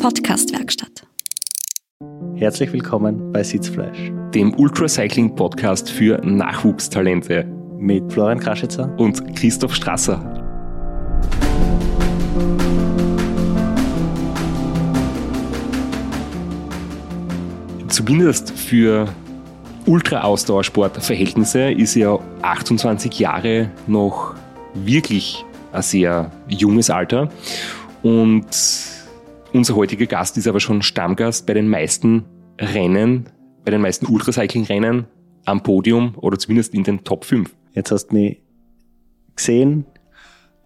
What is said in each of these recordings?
Podcastwerkstatt. Herzlich willkommen bei Sitzfleisch, dem Ultracycling-Podcast für Nachwuchstalente mit Florian Kraschitzer und Christoph Strasser. Zumindest für Ultra-Ausdauersport-Verhältnisse ist ja 28 Jahre noch wirklich ein sehr junges Alter. Und unser heutiger Gast ist aber schon Stammgast bei den meisten Rennen, bei den meisten Ultracycling-Rennen am Podium oder zumindest in den Top 5. Jetzt hast du mich gesehen,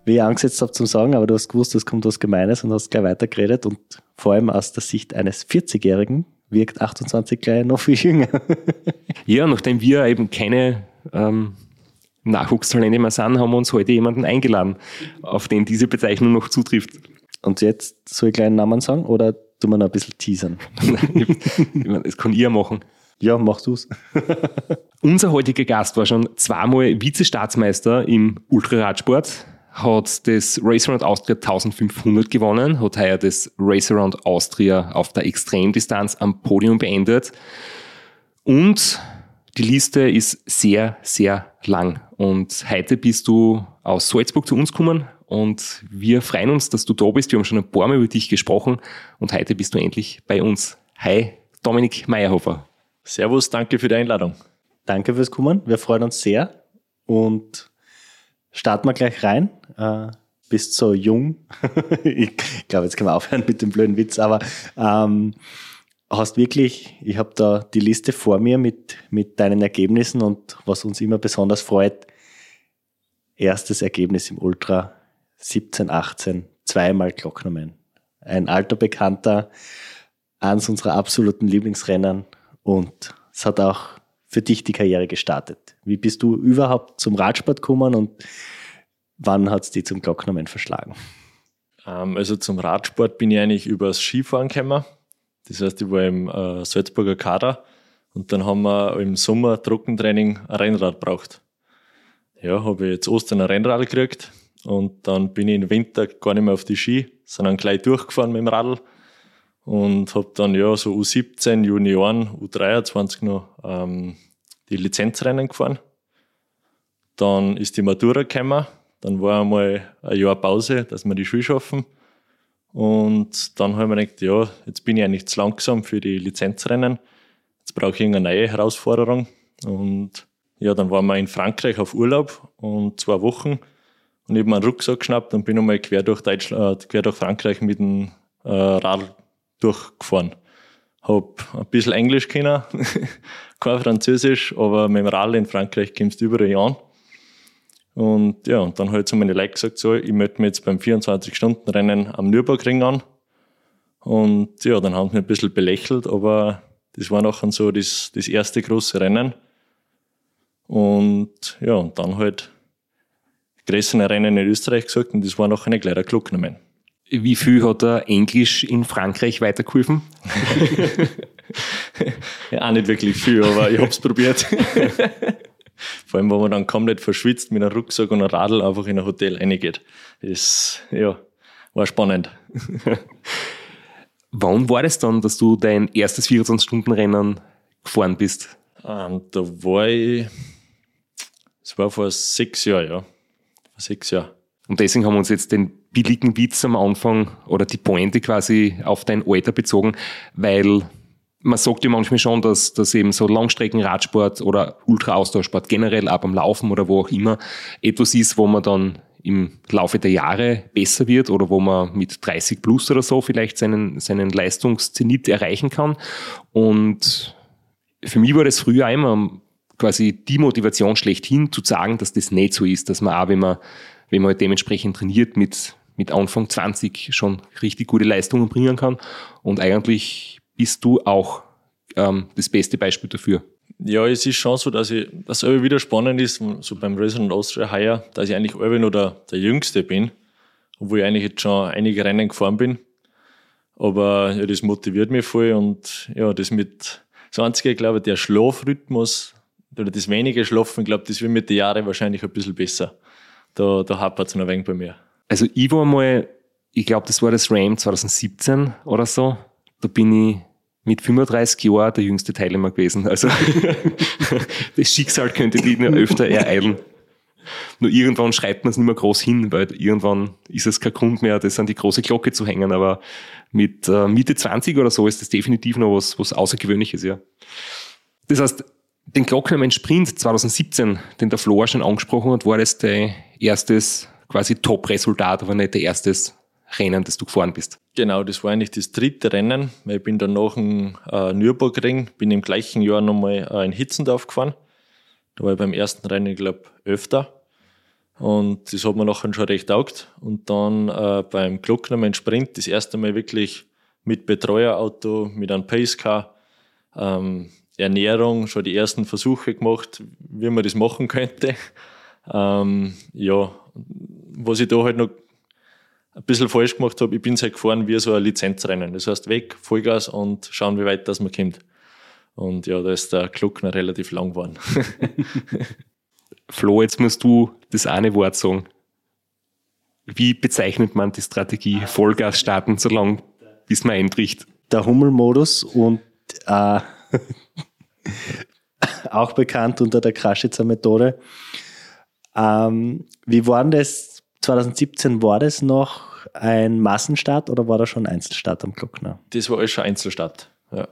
wie ich angesetzt habe zum Sagen, aber du hast gewusst, es kommt was Gemeines und hast gleich weitergeredet und vor allem aus der Sicht eines 40-Jährigen wirkt 28 gleich noch viel jünger. ja, nachdem wir eben keine ähm, Nachwuchstalente mehr sind, haben wir uns heute jemanden eingeladen, auf den diese Bezeichnung noch zutrifft. Und jetzt soll ich gleich einen Namen sagen oder tun wir noch ein bisschen teasern? das kann ihr machen. Ja, mach du's. Unser heutiger Gast war schon zweimal Vizestaatsmeister im Ultraradsport, hat das Race Around Austria 1500 gewonnen, hat heuer das Race Around Austria auf der Extremdistanz am Podium beendet und die Liste ist sehr, sehr lang. Und heute bist du aus Salzburg zu uns gekommen und wir freuen uns, dass du da bist. Wir haben schon ein paar Mal über dich gesprochen und heute bist du endlich bei uns. Hi, Dominik Meyerhofer. Servus, danke für die Einladung. Danke fürs Kommen. Wir freuen uns sehr und starten wir gleich rein. Äh, bist so jung. ich glaube, jetzt können wir aufhören mit dem blöden Witz, aber ähm, hast wirklich, ich habe da die Liste vor mir mit, mit deinen Ergebnissen und was uns immer besonders freut, erstes Ergebnis im Ultra 17, 18, zweimal Glocknerman. Ein alter Bekannter, eines unserer absoluten Lieblingsrennen und es hat auch für dich die Karriere gestartet. Wie bist du überhaupt zum Radsport gekommen und wann hat es dich zum Glocknerman verschlagen? Ähm, also zum Radsport bin ich eigentlich übers Skifahren gekommen. Das heißt, ich war im äh, Salzburger Kader und dann haben wir im Sommer Trockentraining ein Rennrad braucht. Ja, habe ich jetzt Ostern ein Rennrad gekriegt und dann bin ich im Winter gar nicht mehr auf die Ski, sondern gleich durchgefahren mit dem Radl und habe dann ja so U17, Junioren, U23 noch ähm, die Lizenzrennen gefahren. Dann ist die Matura gekommen, dann war einmal ein Jahr Pause, dass wir die Schule schaffen. Und dann haben wir gedacht, ja, jetzt bin ich eigentlich zu langsam für die Lizenzrennen. Jetzt brauche ich eine neue Herausforderung. Und ja, dann waren wir in Frankreich auf Urlaub und zwei Wochen. Und ich habe meinen Rucksack geschnappt und bin einmal quer durch, Deutschland, äh, quer durch Frankreich mit dem äh, Rad durchgefahren. Hab ein bisschen Englisch können, kein Französisch, aber mit dem Rad in Frankreich kommst du überall an. Und ja, und dann hat so meine Leute gesagt, so, ich melde mich jetzt beim 24-Stunden-Rennen am Nürburgring an. Und ja, dann haben sie mich ein bisschen belächelt, aber das war nachher so das, das erste große Rennen. Und ja, und dann halt größere Rennen in Österreich gesagt und das war noch eine kleine Glocknermann. Wie viel hat er Englisch in Frankreich weitergeholfen? ja, auch nicht wirklich viel, aber ich habe es probiert. Vor allem, wenn man dann komplett verschwitzt mit einem Rucksack und einem Radl einfach in ein Hotel reingeht. Das, ja, war spannend. Wann war das dann, dass du dein erstes 24-Stunden-Rennen gefahren bist? Ähm, da war ich, es war vor sechs Jahren, ja. Sechs Jahren. Und deswegen haben wir uns jetzt den billigen Witz am Anfang oder die Pointe quasi auf dein Alter bezogen, weil man sagt ja manchmal schon, dass, dass eben so Langstreckenradsport oder Ultra-Austauschsport generell, auch beim Laufen oder wo auch immer, etwas ist, wo man dann im Laufe der Jahre besser wird oder wo man mit 30 plus oder so vielleicht seinen, seinen Leistungszenit erreichen kann. Und für mich war das früher immer quasi die Motivation schlechthin zu sagen, dass das nicht so ist, dass man auch, wenn man, wenn man halt dementsprechend trainiert, mit, mit Anfang 20 schon richtig gute Leistungen bringen kann. Und eigentlich bist du auch ähm, das beste Beispiel dafür. Ja, es ist schon so, dass ich, dass es wieder spannend ist, so beim Resident Austria heuer, dass ich eigentlich immer nur der, der Jüngste bin, obwohl ich eigentlich jetzt schon einige Rennen gefahren bin. Aber ja, das motiviert mich voll und ja, das mit das Einzige, glaube ich, der Schlafrhythmus oder das wenige Schlafen, ich glaube, das wird mit den Jahren wahrscheinlich ein bisschen besser. Da, da hapert es noch ein wenig bei mir. Also ich war mal ich glaube, das war das Ram 2017 oder so. Da bin ich mit 35 Jahren der jüngste Teilnehmer gewesen. Also das Schicksal könnte die nur öfter ereilen. Nur irgendwann schreibt man es nicht mehr groß hin, weil irgendwann ist es kein Grund mehr, das an die große Glocke zu hängen. Aber mit äh, Mitte 20 oder so ist das definitiv noch was, was Außergewöhnliches, ja. Das heißt, den Glocknermann Sprint 2017, den der Flo schon angesprochen hat, war das dein erstes quasi Top-Resultat, aber nicht der erstes Rennen, das du gefahren bist. Genau, das war eigentlich das dritte Rennen, ich bin dann nach dem äh, Nürburgring, bin im gleichen Jahr nochmal äh, in Hitzendorf gefahren. Da war ich beim ersten Rennen, glaube, öfter. Und das hat mir nachher schon recht taugt. Und dann äh, beim Glocknermann Sprint das erste Mal wirklich mit Betreuerauto, mit einem Pacecar, ähm, Ernährung, schon die ersten Versuche gemacht, wie man das machen könnte. Ähm, ja, was ich da halt noch ein bisschen falsch gemacht habe, ich bin halt gefahren wie so ein Lizenzrennen. Das heißt, weg, Vollgas und schauen, wie weit das man kommt. Und ja, da ist der Kluckner relativ lang geworden. Flo, jetzt musst du das eine Wort sagen. Wie bezeichnet man die Strategie Vollgas starten, solange bis man einbricht? Der Hummelmodus und äh, auch bekannt unter der Kraschitzer Methode. Ähm, wie war denn das 2017? War das noch ein Massenstart oder war da schon Einzelstart am Glockner? Das war alles schon Einzelstart, ja.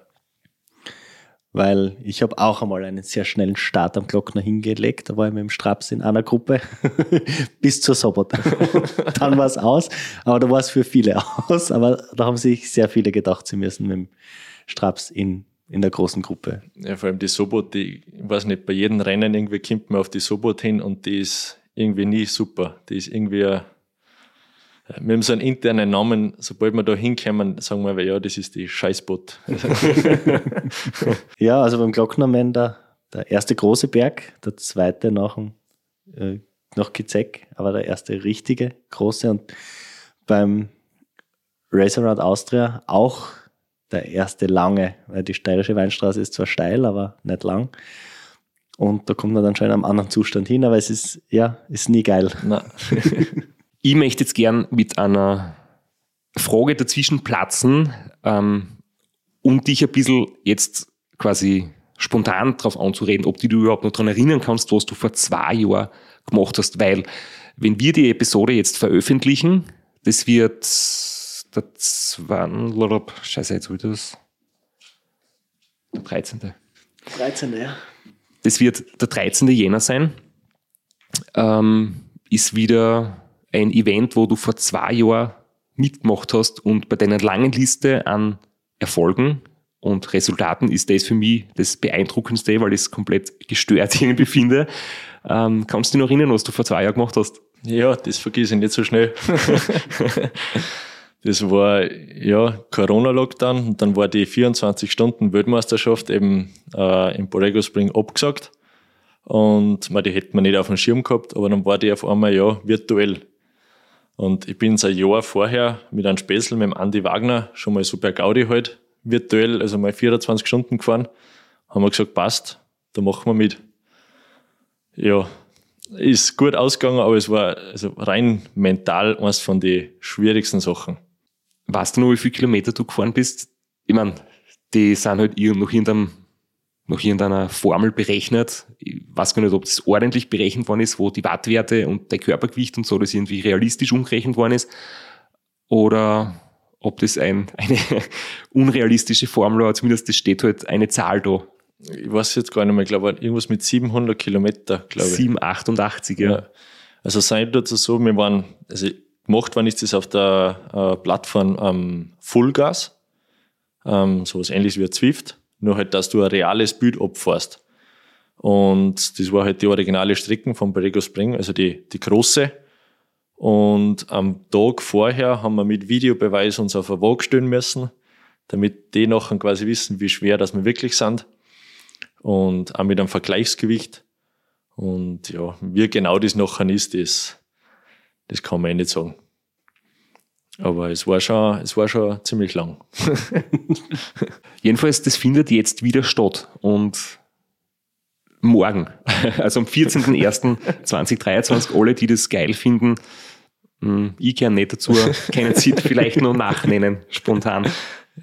Weil ich habe auch einmal einen sehr schnellen Start am Glockner hingelegt. Da war ich mit dem Straps in einer Gruppe bis zur Sobot. Dann war es aus, aber da war es für viele aus. Aber da haben sich sehr viele gedacht, sie müssen mit dem Straps in in der großen Gruppe. Ja, vor allem die Sobot, die, ich weiß nicht, bei jedem Rennen irgendwie kommt man auf die Sobot hin und die ist irgendwie nie super. Die ist irgendwie, wir haben so einen internen Namen, sobald wir da hinkommen, sagen wir, ja, das ist die Scheißbot. ja, also beim Glocknermann der, der erste große Berg, der zweite nach, dem, äh, nach Kizek, aber der erste richtige große und beim Race Around Austria auch der erste lange, weil die steirische Weinstraße ist zwar steil, aber nicht lang. Und da kommt man dann schon in einem anderen Zustand hin, aber es ist, ja, ist nie geil. ich möchte jetzt gern mit einer Frage dazwischen platzen, ähm, um dich ein bisschen jetzt quasi spontan darauf anzureden, ob du dich überhaupt noch daran erinnern kannst, was du vor zwei Jahren gemacht hast, weil wenn wir die Episode jetzt veröffentlichen, das wird der 2. Scheiße, jetzt wird das. Der 13. 13. ja. Das wird der 13. Jänner sein. Ähm, ist wieder ein Event, wo du vor zwei Jahren mitgemacht hast und bei deiner langen Liste an Erfolgen und Resultaten ist das für mich das Beeindruckendste, weil ich es komplett gestört irgendwie finde. Ähm, kannst du dich noch erinnern, was du vor zwei Jahren gemacht hast? Ja, das vergesse ich nicht so schnell. Das war ja Corona-Lockdown und dann war die 24-Stunden-Weltmeisterschaft eben äh, in Borrego Spring abgesagt. Und man, die hätte man nicht auf dem Schirm gehabt, aber dann war die auf einmal ja virtuell. Und ich bin seit Jahr vorher mit einem Späßel, mit dem Andi Wagner, schon mal so per Gaudi halt, virtuell, also mal 24 Stunden gefahren. Haben wir gesagt, passt, da machen wir mit. Ja, ist gut ausgegangen, aber es war also rein mental eines von den schwierigsten Sachen. Weißt du noch, wie viele Kilometer du gefahren bist? Ich meine, die sind halt nach irgendeinem nach irgendeiner Formel berechnet. Ich weiß gar nicht, ob das ordentlich berechnet worden ist, wo die Wattwerte und der Körpergewicht und so das irgendwie realistisch umgerechnet worden ist. Oder ob das ein, eine unrealistische Formel war, zumindest es steht halt eine Zahl da. Ich weiß jetzt gar nicht mehr, ich glaube, irgendwas mit 700 Kilometer, glaube ich. 788, ja. ja. Also sei dazu so, wir waren, also gemacht worden ist das auf der äh, Plattform ähm, Fullgas, ähm, sowas ähnliches wie Zwift, nur halt, dass du ein reales Bild abfährst. Und das war halt die originale Strecke von Borrego Spring, also die, die große. Und am Tag vorher haben wir mit Videobeweis uns auf eine Waage stellen müssen, damit die nachher quasi wissen, wie schwer das wir wirklich sind. Und auch mit einem Vergleichsgewicht. Und ja, wie genau das nachher ist, das das kann man eh nicht sagen. Aber es war schon, es war schon ziemlich lang. Jedenfalls, das findet jetzt wieder statt. Und morgen, also am 14.01.2023, alle, die das geil finden, Hm, ich gern nicht dazu. Können Sie vielleicht noch nachnennen, spontan.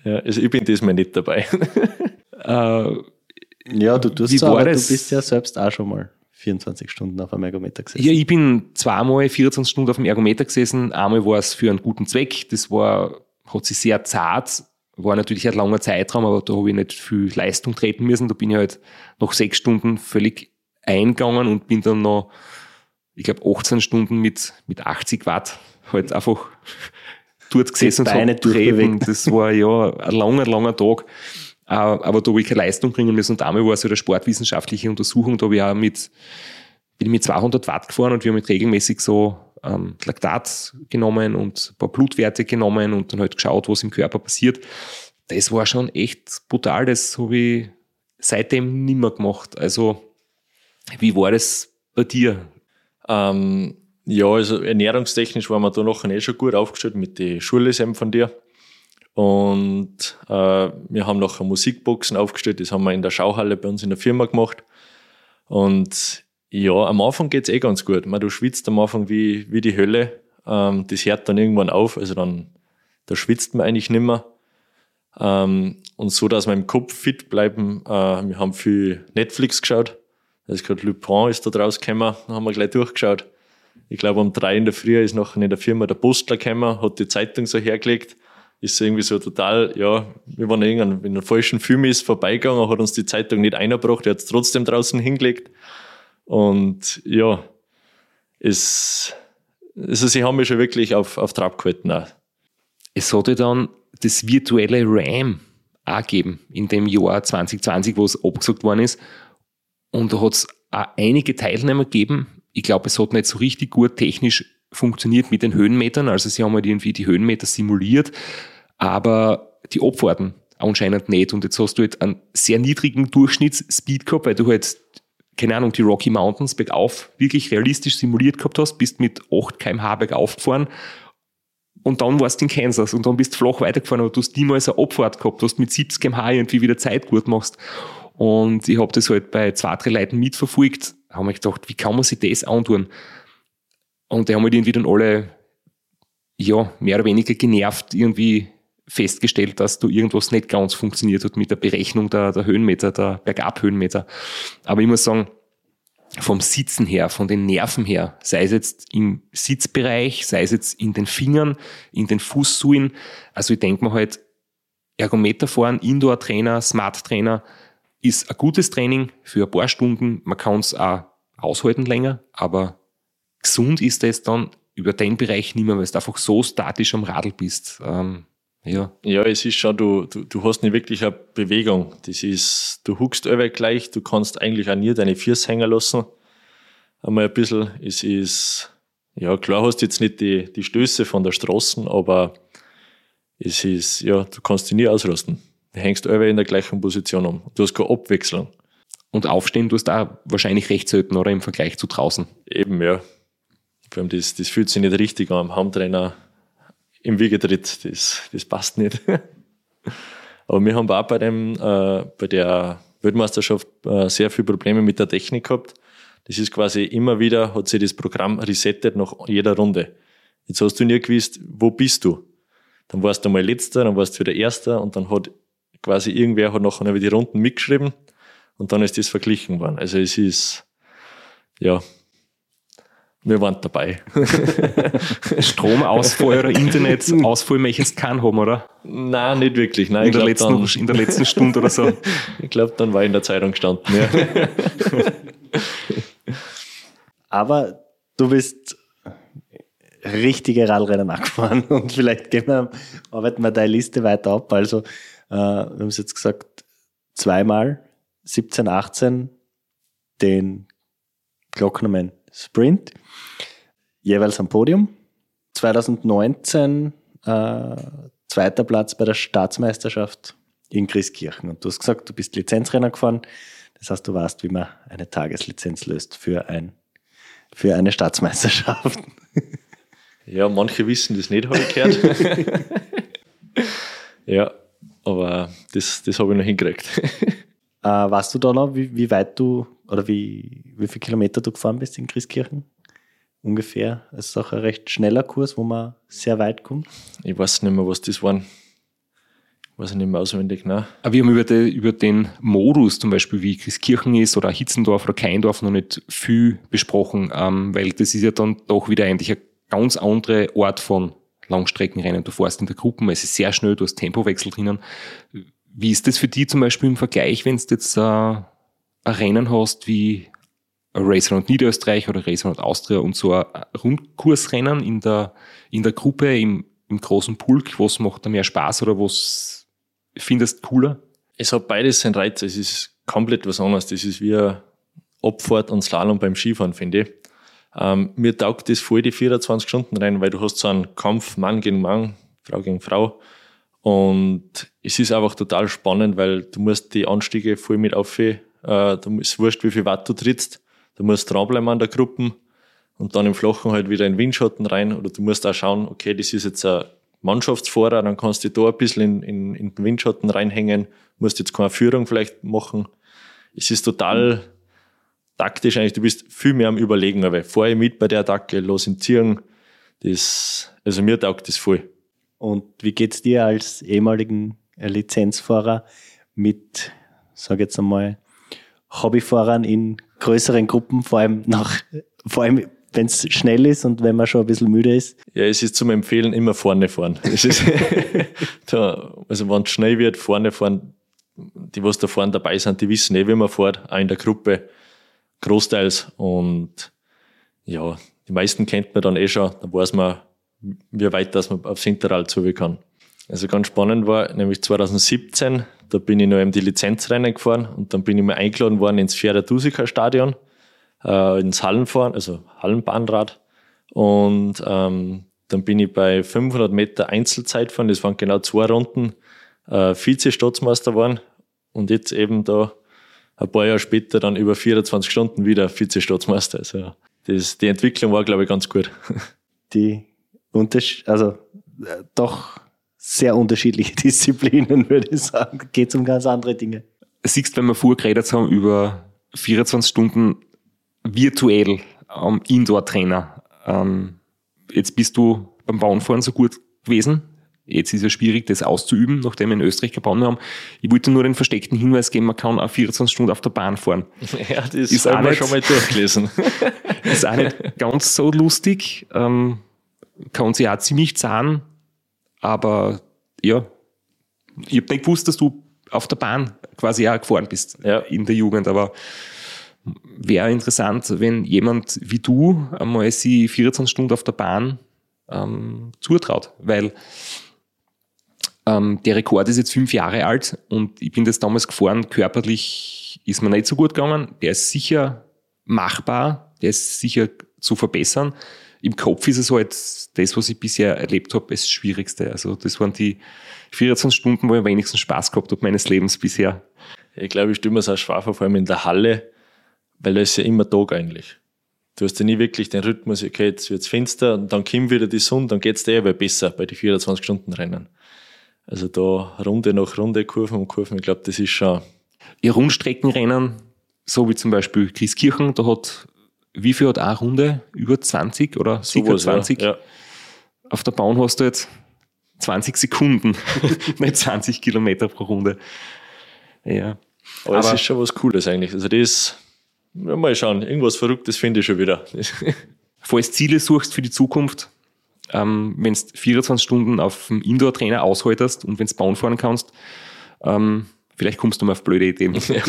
Ja, also ich bin diesmal nicht dabei. äh, ja, du tust wie so, war aber das? du bist ja selbst auch schon mal 24 Stunden auf einem Ergometer gesessen. Ja, ich bin zweimal 24 Stunden auf dem Ergometer gesessen. Einmal war es für einen guten Zweck. Das war, hat sich sehr zart, war natürlich ein langer Zeitraum, aber da habe ich nicht viel Leistung treten müssen. Da bin ich halt nach sechs Stunden völlig eingegangen und bin dann noch, ich glaube, 18 Stunden mit, mit 80 Watt halt einfach dort gesessen und so. Das war ja ein langer, langer Tag. Äh, Aber da habe ich keine Leistung bringen müssen. Und einmal war so eine sportwissenschaftliche Untersuchung, da habe ich auch mit, bin mit 200 Watt gefahren und wir haben mit regelmäßig so ähm, Laktat genommen und ein paar Blutwerte genommen und dann halt geschaut, was im Körper passiert. Das war schon echt brutal. Das habe ich seitdem nimmer gemacht. Also, wie war das bei dir? Ähm, ja, also ernährungstechnisch waren wir da noch eh schon gut aufgestellt mit den Schullesämen von dir. Und äh, wir haben noch Musikboxen aufgestellt, das haben wir in der Schauhalle bei uns in der Firma gemacht. Und ja, am Anfang geht's eh ganz gut. Man, du schwitzt am Anfang wie, wie die Hölle. Ähm, das hört dann irgendwann auf, also dann da schwitzt man eigentlich nimmer. Ähm, und so, dass wir im Kopf fit bleiben, äh, wir haben viel Netflix geschaut. Also gerade Lupin ist da draus gekommen, da haben wir gleich durchgeschaut. Ich glaube, um drei in der Früh ist nachher in der Firma der Postler gekommen, hat die Zeitung so hergelegt. Ist irgendwie so total, ja, wir waren irgendwann in einem falschen Film ist vorbeigegangen, hat uns die Zeitung nicht eingebracht, er hat es trotzdem draußen hingelegt. Und ja, es, also sie haben mich schon wirklich auf, auf Trab gehalten. Auch. Es hatte dann das virtuelle RAM auch gegeben in dem Jahr 2020, wo es abgesagt worden ist. Und da hat es auch einige Teilnehmer gegeben. Ich glaube, es hat nicht so richtig gut technisch funktioniert mit den Höhenmetern. Also sie haben halt irgendwie die Höhenmeter simuliert, aber die Abfahrten anscheinend nicht. Und jetzt hast du halt einen sehr niedrigen Durchschnittsspeed gehabt, weil du halt, keine Ahnung, die Rocky Mountains bergauf wirklich realistisch simuliert gehabt hast, bist mit 8 kmh bergauf gefahren und dann warst du in Kansas und dann bist du flach weitergefahren, aber du hast niemals eine Abfahrt gehabt, du hast mit 70 kmh irgendwie wieder Zeit gut machst. Und ich habe das halt bei zwei, drei Leuten mitverfolgt, haben mir gedacht, wie kann man sich das antun? Und die haben halt irgendwie dann alle, ja, mehr oder weniger genervt irgendwie festgestellt, dass da irgendwas nicht ganz funktioniert hat mit der Berechnung der, der Höhenmeter, der Bergabhöhenmeter. Aber ich muss sagen, vom Sitzen her, von den Nerven her, sei es jetzt im Sitzbereich, sei es jetzt in den Fingern, in den Fußsohlen. Also ich denke mir halt, Ergometer fahren, Indoor-Trainer, Smart-Trainer ist ein gutes Training für ein paar Stunden. Man kann es auch aushalten länger, aber gesund ist es dann über den Bereich nicht mehr, weil du einfach so statisch am Radl bist. Ähm, ja. Ja, es ist schon, du, du, du hast nicht wirklich eine Bewegung. Das ist, du huckst über gleich, du kannst eigentlich auch nie deine Füße hängen lassen. Einmal ein bisschen. Es ist, ja, klar hast du jetzt nicht die, die Stöße von der Straße, aber es ist, ja, du kannst dich nie ausrasten. Du hängst über in der gleichen Position um. Du hast keine Abwechslung. Und aufstehen tust du auch wahrscheinlich recht selten, oder im Vergleich zu draußen. Eben, ja. Vor allem das, das fühlt sich nicht richtig an am Heimtrainer im Wiegetritt. Das, das passt nicht. Aber wir haben auch bei, dem, äh, bei der Weltmeisterschaft äh, sehr viele Probleme mit der Technik gehabt. Das ist quasi immer wieder, hat sich das Programm resettet nach jeder Runde. Jetzt hast du nie gewusst, wo bist du? Dann warst du mal letzter, dann warst du wieder erster und dann hat quasi irgendwer hat nachher die Runden mitgeschrieben und dann ist das verglichen worden. Also es ist, ja, wir waren dabei. Stromausfall oder Internetausfall möchtest keinen haben, oder? Nein, nicht wirklich. Nein, In der, letzten, dann, in der letzten Stunde oder so. ich glaube, dann war ich in der Zeitung gestanden. Ja. Aber du bist richtige Radrennen angefahren und vielleicht gehen wir, arbeiten wir deine Liste weiter ab. Also, äh, wir haben es jetzt gesagt, zweimal 17, 18 den Glocknerman Sprint, jeweils am Podium. 2019 äh, zweiter Platz bei der Staatsmeisterschaft in Christkirchen. Und du hast gesagt, du bist Lizenzrenner gefahren. Das heißt, du weißt, wie man eine Tageslizenz löst für, ein, für eine Staatsmeisterschaft. ja, manche wissen das nicht, habe ich gehört. ja, aber das, das habe ich noch hingekriegt. Äh, weißt du da noch, wie, wie weit du oder wie, wie viele Kilometer du gefahren bist in Christkirchen? Ungefähr? Es ist auch ein recht schneller Kurs, wo man sehr weit kommt. Ich weiß nicht mehr, was das waren. Weiß ich nicht mehr auswendig, ne? Aber wir haben über, die, über den Modus, zum Beispiel wie Christkirchen ist oder Hitzendorf oder Keindorf, noch nicht viel besprochen, ähm, weil das ist ja dann doch wieder eigentlich ein ganz anderer Ort von Langstreckenrennen. Du fährst in der Gruppe, es ist sehr schnell, du hast Tempowechsel drinnen. Wie ist das für dich zum Beispiel im Vergleich, wenn du jetzt äh, ein Rennen hast wie Race Round Niederösterreich oder Race Round Austria und so ein Rundkursrennen in der, in der Gruppe, im, im großen Pulk, was macht da mehr Spaß oder was findest cooler? Es hat beides seinen Reiz. Es ist komplett was anderes. Das ist wie Abfahrt und Slalom beim Skifahren, finde ich. Ähm, mir taugt das voll die 24 Stunden rein, weil du hast so einen Kampf Mann gegen Mann, Frau gegen Frau. Und es ist einfach total spannend, weil du musst die Anstiege voll mit auf, äh, du ist wurscht, wie viel Watt du trittst. Du musst dranbleiben an der Gruppe und dann im Flachen halt wieder in Windschatten rein. Oder du musst auch schauen, okay, das ist jetzt ein Mannschaftsfahrer, dann kannst du da ein bisschen in, in, in den Windschatten reinhängen, musst jetzt keine Führung vielleicht machen. Es ist total taktisch eigentlich, du bist viel mehr am Überlegen, aber vorher mit bei der Attacke, los in Ziehen, das, also mir taugt das voll. Und wie geht's dir als ehemaligen Lizenzfahrer mit, sag jetzt einmal, Hobbyfahrern in größeren Gruppen, vor allem nach, vor allem wenn es schnell ist und wenn man schon ein bisschen müde ist? Ja, es ist zum Empfehlen immer vorne fahren. Ist, da, also wenn es schnell wird, vorne fahren. Die, was da vorne dabei sind, die wissen eh, wie man fährt, auch in der Gruppe, großteils. Und ja, die meisten kennt man dann eh schon, da weiß man, wie weit das man aufs Hinterrad zu kann. Also ganz spannend war, nämlich 2017, da bin ich noch eben die Lizenzrennen gefahren und dann bin ich mal eingeladen worden ins Pferderdusika Stadion äh, ins Hallenfahren, also Hallenbahnrad. Und ähm, dann bin ich bei 500 Meter Einzelzeit fahren, das waren genau zwei Runden, äh, Vize-Staatsmeister geworden. Und jetzt eben da ein paar Jahre später dann über 24 Stunden wieder Vize-Staatsmeister. Also das, die Entwicklung war, glaube ich, ganz gut. Die Unterschied, also äh, doch sehr unterschiedliche Disziplinen, würde ich sagen. Geht um ganz andere Dinge. Siehst, wenn wir vorher geredet haben über 24 Stunden virtuell ähm, Indoor-Trainer. Ähm, jetzt bist du beim Bahnfahren so gut gewesen. Jetzt ist es schwierig, das auszuüben, nachdem wir in Österreich gebaut haben. Ich wollte nur den versteckten Hinweis geben, man kann auch 24 Stunden auf der Bahn fahren. Ja, das ist haben wir schon mal durchgelesen. ist auch nicht ganz so lustig. Ähm, kann sich auch ziemlich zahlen. Aber ja, ich habe nicht gewusst, dass du auf der Bahn quasi auch gefahren bist ja. in der Jugend, aber wäre interessant, wenn jemand wie du einmal sie 24 Stunden auf der Bahn ähm, zutraut, weil ähm, der Rekord ist jetzt fünf Jahre alt und ich bin das damals gefahren, körperlich ist mir nicht so gut gegangen. Der ist sicher machbar, der ist sicher zu verbessern. Im Kopf ist es halt das, was ich bisher erlebt habe, das Schwierigste. Also das waren die 24 Stunden, wo ich am wenigsten Spaß gehabt habe meines Lebens bisher. Ich glaube, ich mir es auch schwer vor, vor allem in der Halle weil da ist ja immer Tag eigentlich. Du hast ja nie wirklich den Rhythmus, okay, jetzt wird's finster und dann kommt wieder die Sonne, dann geht's dir aber besser bei den 24 Stunden Rennen. Also da Runde nach Runde, Kurven um Kurven, ich glaube, das ist schon. Ihr Rundstreckenrennen, so wie zum Beispiel Christkirchen, da hat, wie viel hat eine Runde? Über 20 oder sicher 20? Ja, ja. Auf der Bahn hast du jetzt 20 Sekunden, nicht 20 Kilometer pro Runde. Ja. Aber, Aber es ist schon was Cooles eigentlich. Also das ja, mal schauen, irgendwas Verrücktes finde ich schon wieder. Falls Ziele suchst für die Zukunft, ähm, wenn du 24 Stunden auf dem Indoor-Trainer aushaltest und wenn du Bauen fahren kannst, ähm, vielleicht kommst du mal auf blöde Ideen. Ja.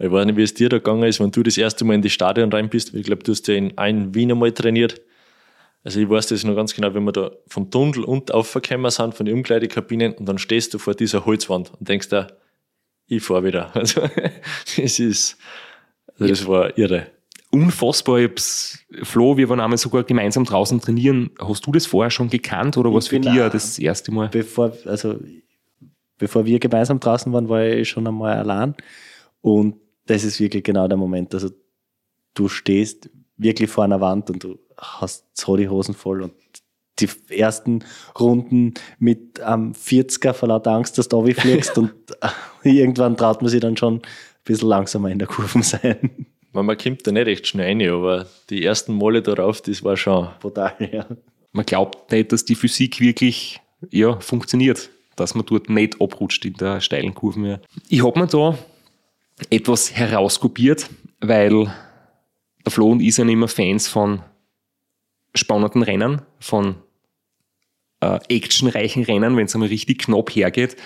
Ich weiß nicht, wie es dir da gegangen ist, wenn du das erste Mal in das Stadion rein bist. Ich glaube, du hast ja in ein Wien einmal trainiert. Also ich weiß das noch ganz genau, wenn wir da vom Tunnel und aufgekommen sind, von den Umkleidekabinen und dann stehst du vor dieser Holzwand und denkst da, ich fahre wieder. Also das ist, also das war irre. Unfassbar. Ich hab's, Flo, wir waren einmal sogar gemeinsam draußen trainieren. Hast du das vorher schon gekannt oder was für dich das erste Mal? Bevor, also, bevor wir gemeinsam draußen waren, war ich schon einmal allein. Und das ist wirklich genau der Moment. Also, du stehst wirklich vor einer Wand und du hast so die Hosen voll und die ersten Runden mit am ähm, 40er vor lauter Angst, dass du fliegst und irgendwann traut man sich dann schon bisschen langsamer in der Kurve sein. man kommt da nicht recht schnell rein, aber die ersten Male darauf, das war schon. Brutal, ja. Man glaubt nicht, dass die Physik wirklich ja, funktioniert, dass man dort nicht abrutscht in der steilen Kurve mehr. Ich habe mir da etwas herauskopiert, weil der Flo und ich sind immer Fans von spannenden Rennen, von äh, actionreichen Rennen, wenn es einmal richtig knapp hergeht.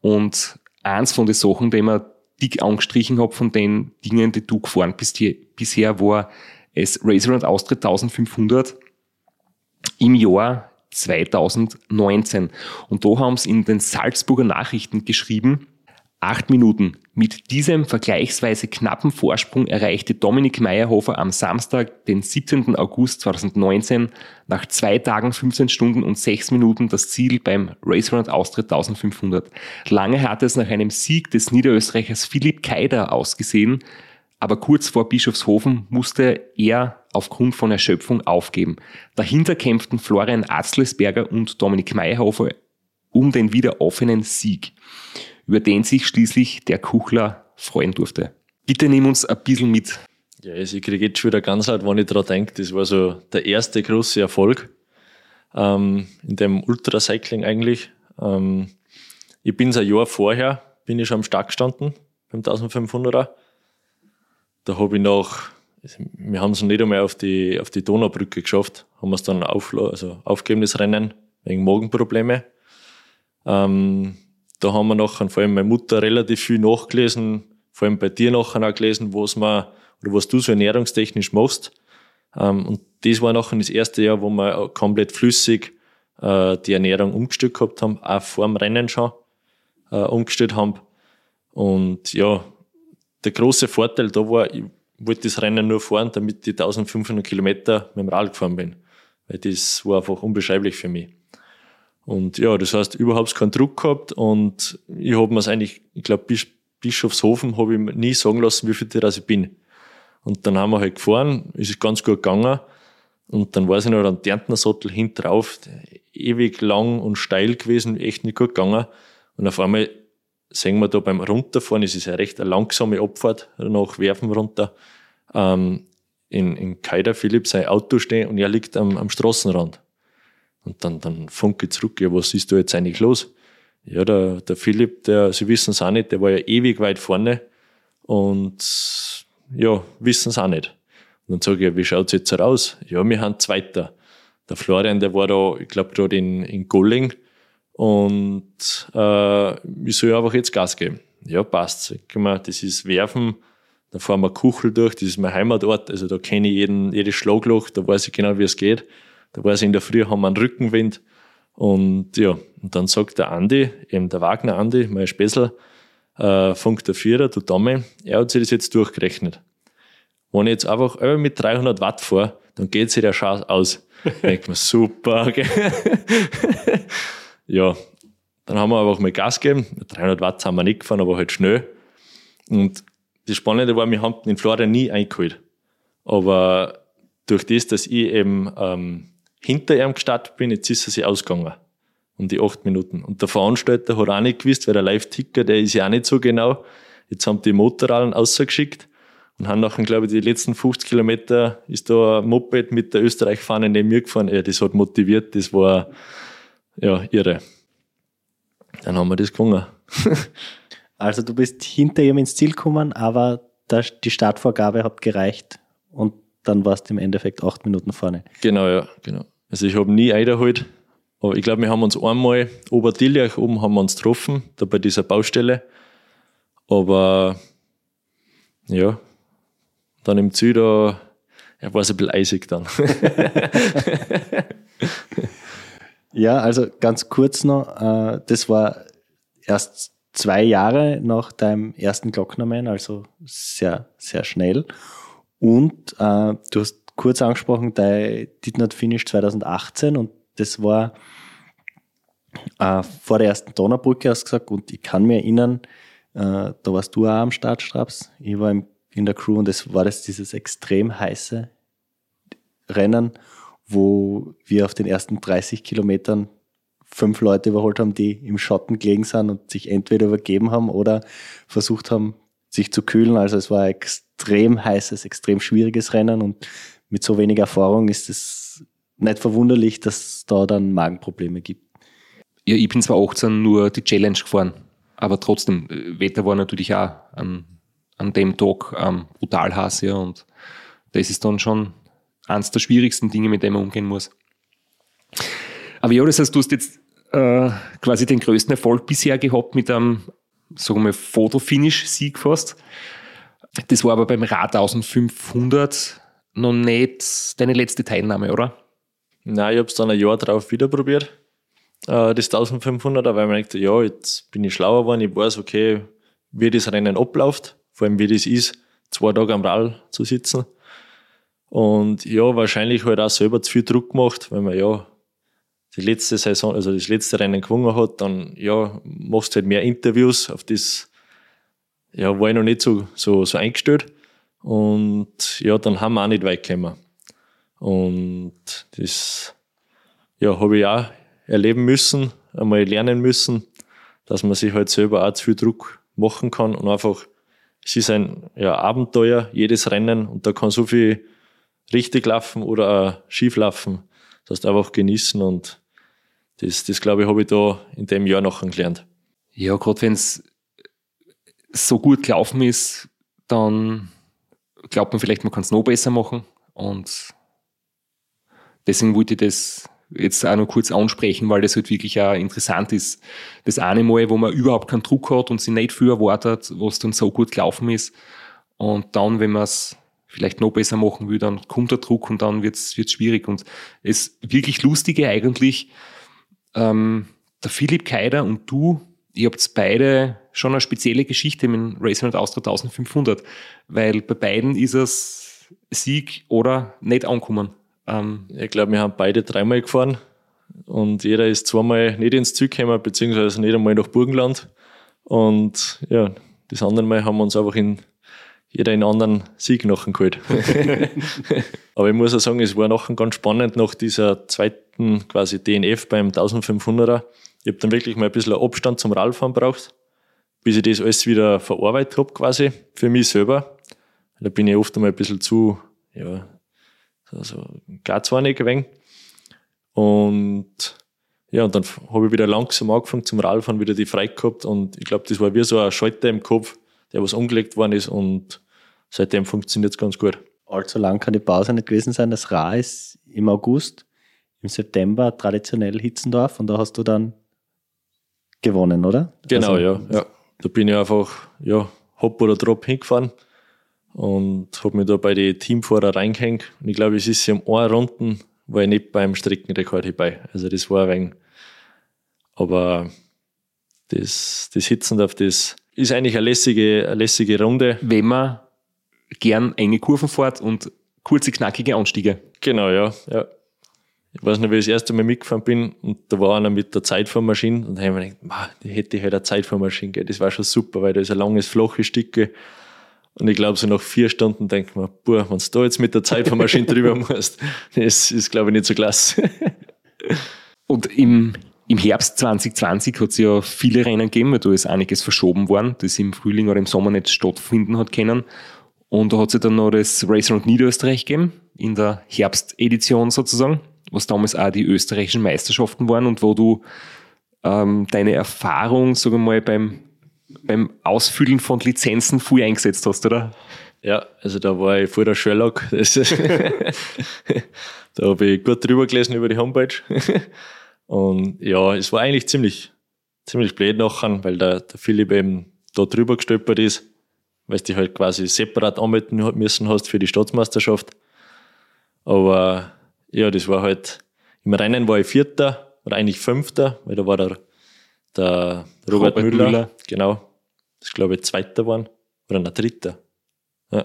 Und eins von den Sachen, die man dick angestrichen habe von den Dingen, die du gefahren bist hier, bisher, war es Racer und Austria 1500 im Jahr 2019. Und da haben sie in den Salzburger Nachrichten geschrieben, acht Minuten. Mit diesem vergleichsweise knappen Vorsprung erreichte Dominik Meyerhofer am Samstag, den 17. August 2019, nach zwei Tagen, 15 Stunden und 6 Minuten das Ziel beim Race Round Austria 1500. Lange hatte es nach einem Sieg des Niederösterreichers Philipp Keider ausgesehen, aber kurz vor Bischofshofen musste er aufgrund von Erschöpfung aufgeben. Dahinter kämpften Florian Atzlesberger und Dominik Meyerhofer um den wieder offenen Sieg über den sich schließlich der Kuchler freuen durfte. Bitte nimm uns ein bisschen mit. Ja, also ich kriege jetzt schon wieder ganz laut, wenn ich daran denke, das war so der erste große Erfolg ähm, in dem Ultracycling eigentlich. Ähm, ich bin ein Jahr vorher, bin ich schon am Start gestanden, beim 1500er. Da habe ich noch, wir haben es nicht einmal auf die, auf die Donaubrücke geschafft, haben es dann auf, also aufgegeben, das Rennen, wegen Magenprobleme. Ähm, da haben wir nachher, vor allem meine Mutter, relativ viel nachgelesen, vor allem bei dir nachher auch gelesen, was man, oder was du so ernährungstechnisch machst. Ähm, und das war nachher das erste Jahr, wo wir komplett flüssig äh, die Ernährung umgestellt gehabt haben, auch vor dem Rennen schon äh, umgestellt haben. Und ja, der große Vorteil da war, ich wollte das Rennen nur fahren, damit ich 1500 Kilometer mit dem Rad gefahren bin. Weil das war einfach unbeschreiblich für mich. Und ja, das heißt, überhaupt keinen Druck gehabt und ich habe mir es eigentlich, ich glaube, bis Bischofshofen habe ich mir nie sagen lassen, wie viel Tier ich bin. Und dann haben wir halt gefahren, ist es ganz gut gegangen. Und dann war ich noch, ein Därntner Sattel hinten drauf, ewig lang und steil gewesen, echt nicht gut gegangen. Und auf einmal sehen wir da beim Runterfahren, es ist ja recht eine langsame Abfahrt nach Werfen runter, ähm, in, in Kaider Philipp sein Auto stehen und er liegt am, am Straßenrand. Und dann, dann funke ich zurück, ja, was ist da jetzt eigentlich los? Ja, der, der Philipp, der, Sie wissen es auch nicht, der war ja ewig weit vorne und ja, wissen es auch nicht. Und dann sage ich, wie schaut's jetzt aus? Ja, wir haben Zweiter. Der Florian, der war da, ich glaube, gerade in, in Golling und äh, ich soll einfach jetzt Gas geben. Ja, passt. Das ist Werfen, da fahren wir Kuchel durch, das ist mein Heimatort, also da kenne ich jeden, jedes Schlagloch, da weiß ich genau, wie es geht. Da war es in der Früh, haben wir einen Rückenwind. Und ja, und dann sagt der Andi, eben der Wagner Andi, mein Spessel, äh, Funk der Vierer, du Dame, er hat sich das jetzt durchgerechnet. Wenn ich jetzt einfach mit 300 Watt fahre, dann geht sich der Schatz aus. Denkt man, super. Okay. ja, dann haben wir einfach mal Gas gegeben. Mit 300 Watt haben wir nicht gefahren, aber halt schnell. Und das Spannende war, wir haben den Florian nie eingeholt. Aber durch das, dass ich eben ähm, hinter ihm gestartet bin, jetzt ist er sich ausgegangen. Um die acht Minuten. Und der Veranstalter hat auch nicht gewusst, weil der Live-Ticker, der ist ja auch nicht so genau. Jetzt haben die Motorrallen ausgeschickt und haben nachher, glaube ich, die letzten 50 Kilometer ist da ein Moped mit der Österreich-Fahne neben mir gefahren. Ja, das hat motiviert, das war, ja, irre. Dann haben wir das gewonnen. also du bist hinter ihm ins Ziel gekommen, aber die Startvorgabe hat gereicht und dann warst du im Endeffekt acht Minuten vorne. Genau, ja, genau. Also ich habe nie eingeholt, aber ich glaube, wir haben uns einmal Oberdiljach oben haben wir uns getroffen, da bei dieser Baustelle. Aber ja, dann im Ziel da, ja, war es ein bisschen eisig dann. ja, also ganz kurz noch, äh, das war erst zwei Jahre nach deinem ersten Glocknerman, also sehr, sehr schnell. Und äh, du hast kurz angesprochen, dein Did Not Finish 2018 und das war äh, vor der ersten Donnerbrücke, hast gesagt, und ich kann mir erinnern, äh, da warst du auch am Start, Straps. Ich war im, in der Crew und es war das dieses extrem heiße Rennen, wo wir auf den ersten 30 Kilometern fünf Leute überholt haben, die im Schatten gelegen sind und sich entweder übergeben haben oder versucht haben, sich zu kühlen. Also es war ein extrem heißes, extrem schwieriges Rennen und mit so wenig Erfahrung ist es nicht verwunderlich, dass es da dann Magenprobleme gibt. Ja, ich bin zwar 18 nur die Challenge gefahren, aber trotzdem, äh, Wetter war natürlich auch an, an dem Tag ähm, brutal heiß, ja, und das ist dann schon eines der schwierigsten Dinge, mit dem man umgehen muss. Aber ja, das heißt, du hast jetzt äh, quasi den größten Erfolg bisher gehabt mit einem, sagen wir Fotofinish-Sieg fast. Das war aber beim Rad 1500 noch nicht deine letzte Teilnahme, oder? Nein, ich habe es dann ein Jahr drauf wieder probiert, äh, das 1500er, weil man dachte, ja, jetzt bin ich schlauer geworden, ich weiß, okay, wie das Rennen abläuft, vor allem wie das ist, zwei Tage am Rall zu sitzen. Und ja, wahrscheinlich halt auch selber zu viel Druck gemacht, weil man ja die letzte Saison, also das letzte Rennen gewonnen hat, dann ja, machst du halt mehr Interviews, auf das ja, war ich noch nicht so, so, so eingestellt. Und ja, dann haben wir auch nicht weit gekommen. Und das ja, habe ich auch erleben müssen, einmal lernen müssen, dass man sich halt selber auch zu viel Druck machen kann und einfach, es ist ein ja, Abenteuer, jedes Rennen und da kann so viel richtig laufen oder auch schief laufen. Das heißt einfach genießen und das, das glaube ich, habe ich da in dem Jahr noch gelernt. Ja, gerade wenn es so gut gelaufen ist, dann glaubt man vielleicht, man kann es noch besser machen. Und deswegen wollte ich das jetzt auch noch kurz ansprechen, weil das halt wirklich auch interessant ist. Das eine Mal, wo man überhaupt keinen Druck hat und sich nicht viel erwartet, was dann so gut gelaufen ist. Und dann, wenn man es vielleicht noch besser machen will, dann kommt der Druck und dann wird es schwierig. Und es wirklich Lustige eigentlich, ähm, der Philipp Keider und du, ihr habt beide schon eine spezielle Geschichte mit dem Racing Austria 1500, weil bei beiden ist es Sieg oder nicht ankommen. Ähm, ich glaube, wir haben beide dreimal gefahren und jeder ist zweimal nicht ins Ziel gekommen, beziehungsweise nicht einmal nach Burgenland. Und ja, das andere Mal haben wir uns einfach in jeder einen anderen Sieg nachher geholt. Aber ich muss auch sagen, es war nachher ganz spannend nach dieser zweiten quasi DNF beim 1500er. Ich habe dann wirklich mal ein bisschen Abstand zum Radfahren braucht, bis ich das alles wieder verarbeitet habe quasi für mich selber. Da bin ich oft einmal ein bisschen zu, ja, gar zwar nicht gewesen. Und ja, und dann habe ich wieder langsam angefangen zum Radfahren, wieder die frei gehabt und ich glaube, das war wie so ein Schalter im Kopf, der was umgelegt worden ist und seitdem funktioniert es ganz gut. Allzu lang kann die Pause nicht gewesen sein. Das Ra ist im August, im September traditionell Hitzendorf und da hast du dann gewonnen, oder? Genau, also, ja, ja. Da bin ich einfach, ja, hopp oder drop hingefahren und habe mich da bei den Teamfahrer reingehängt. Und ich glaube, es ist ja um eine Runden, war ich nicht beim Streckenrekord dabei. Also das war ein wenig, aber das, das Hitzendorf, das ist eigentlich eine lässige, eine lässige Runde. Wenn man gern enge Kurven fährt und kurze, knackige Anstiege. Genau, ja. ja. Ich weiß nicht, wie ich das erste Mal mitgefahren bin und da war einer mit der Zeitfahrmaschine und da habe ich mir gedacht, die hätte ich halt eine Zeitfahrmaschine, gell. das war schon super, weil da ist ein langes, flaches Stücke und ich glaube, so nach vier Stunden denkt man, boah, wenn du da jetzt mit der Zeitfahrmaschine drüber musst, das ist, glaube ich, nicht so klasse. und im, im Herbst 2020 hat es ja viele Rennen gegeben, weil da ist einiges verschoben worden, das im Frühling oder im Sommer nicht stattfinden hat können. Und da hat es dann noch das Race Round Niederösterreich gegeben, in der Herbstedition sozusagen, was damals auch die österreichischen Meisterschaften waren und wo du ähm, deine Erfahrung, sagen wir mal, beim, beim Ausfüllen von Lizenzen viel eingesetzt hast, oder? Ja, also da war ich vor der Sherlock. da habe ich gut drüber gelesen über die Homepage. Und ja, es war eigentlich ziemlich, ziemlich blöd nachher, weil der, der Philipp eben da drüber gestolpert ist weil du dich halt quasi separat anmelden müssen hast für die Staatsmeisterschaft. Aber ja, das war halt, im Rennen war ich Vierter oder eigentlich Fünfter, weil da war der, der Robert, Robert Müller, Müller, genau, das ist glaube ich Zweiter waren oder ein Dritter. Ja.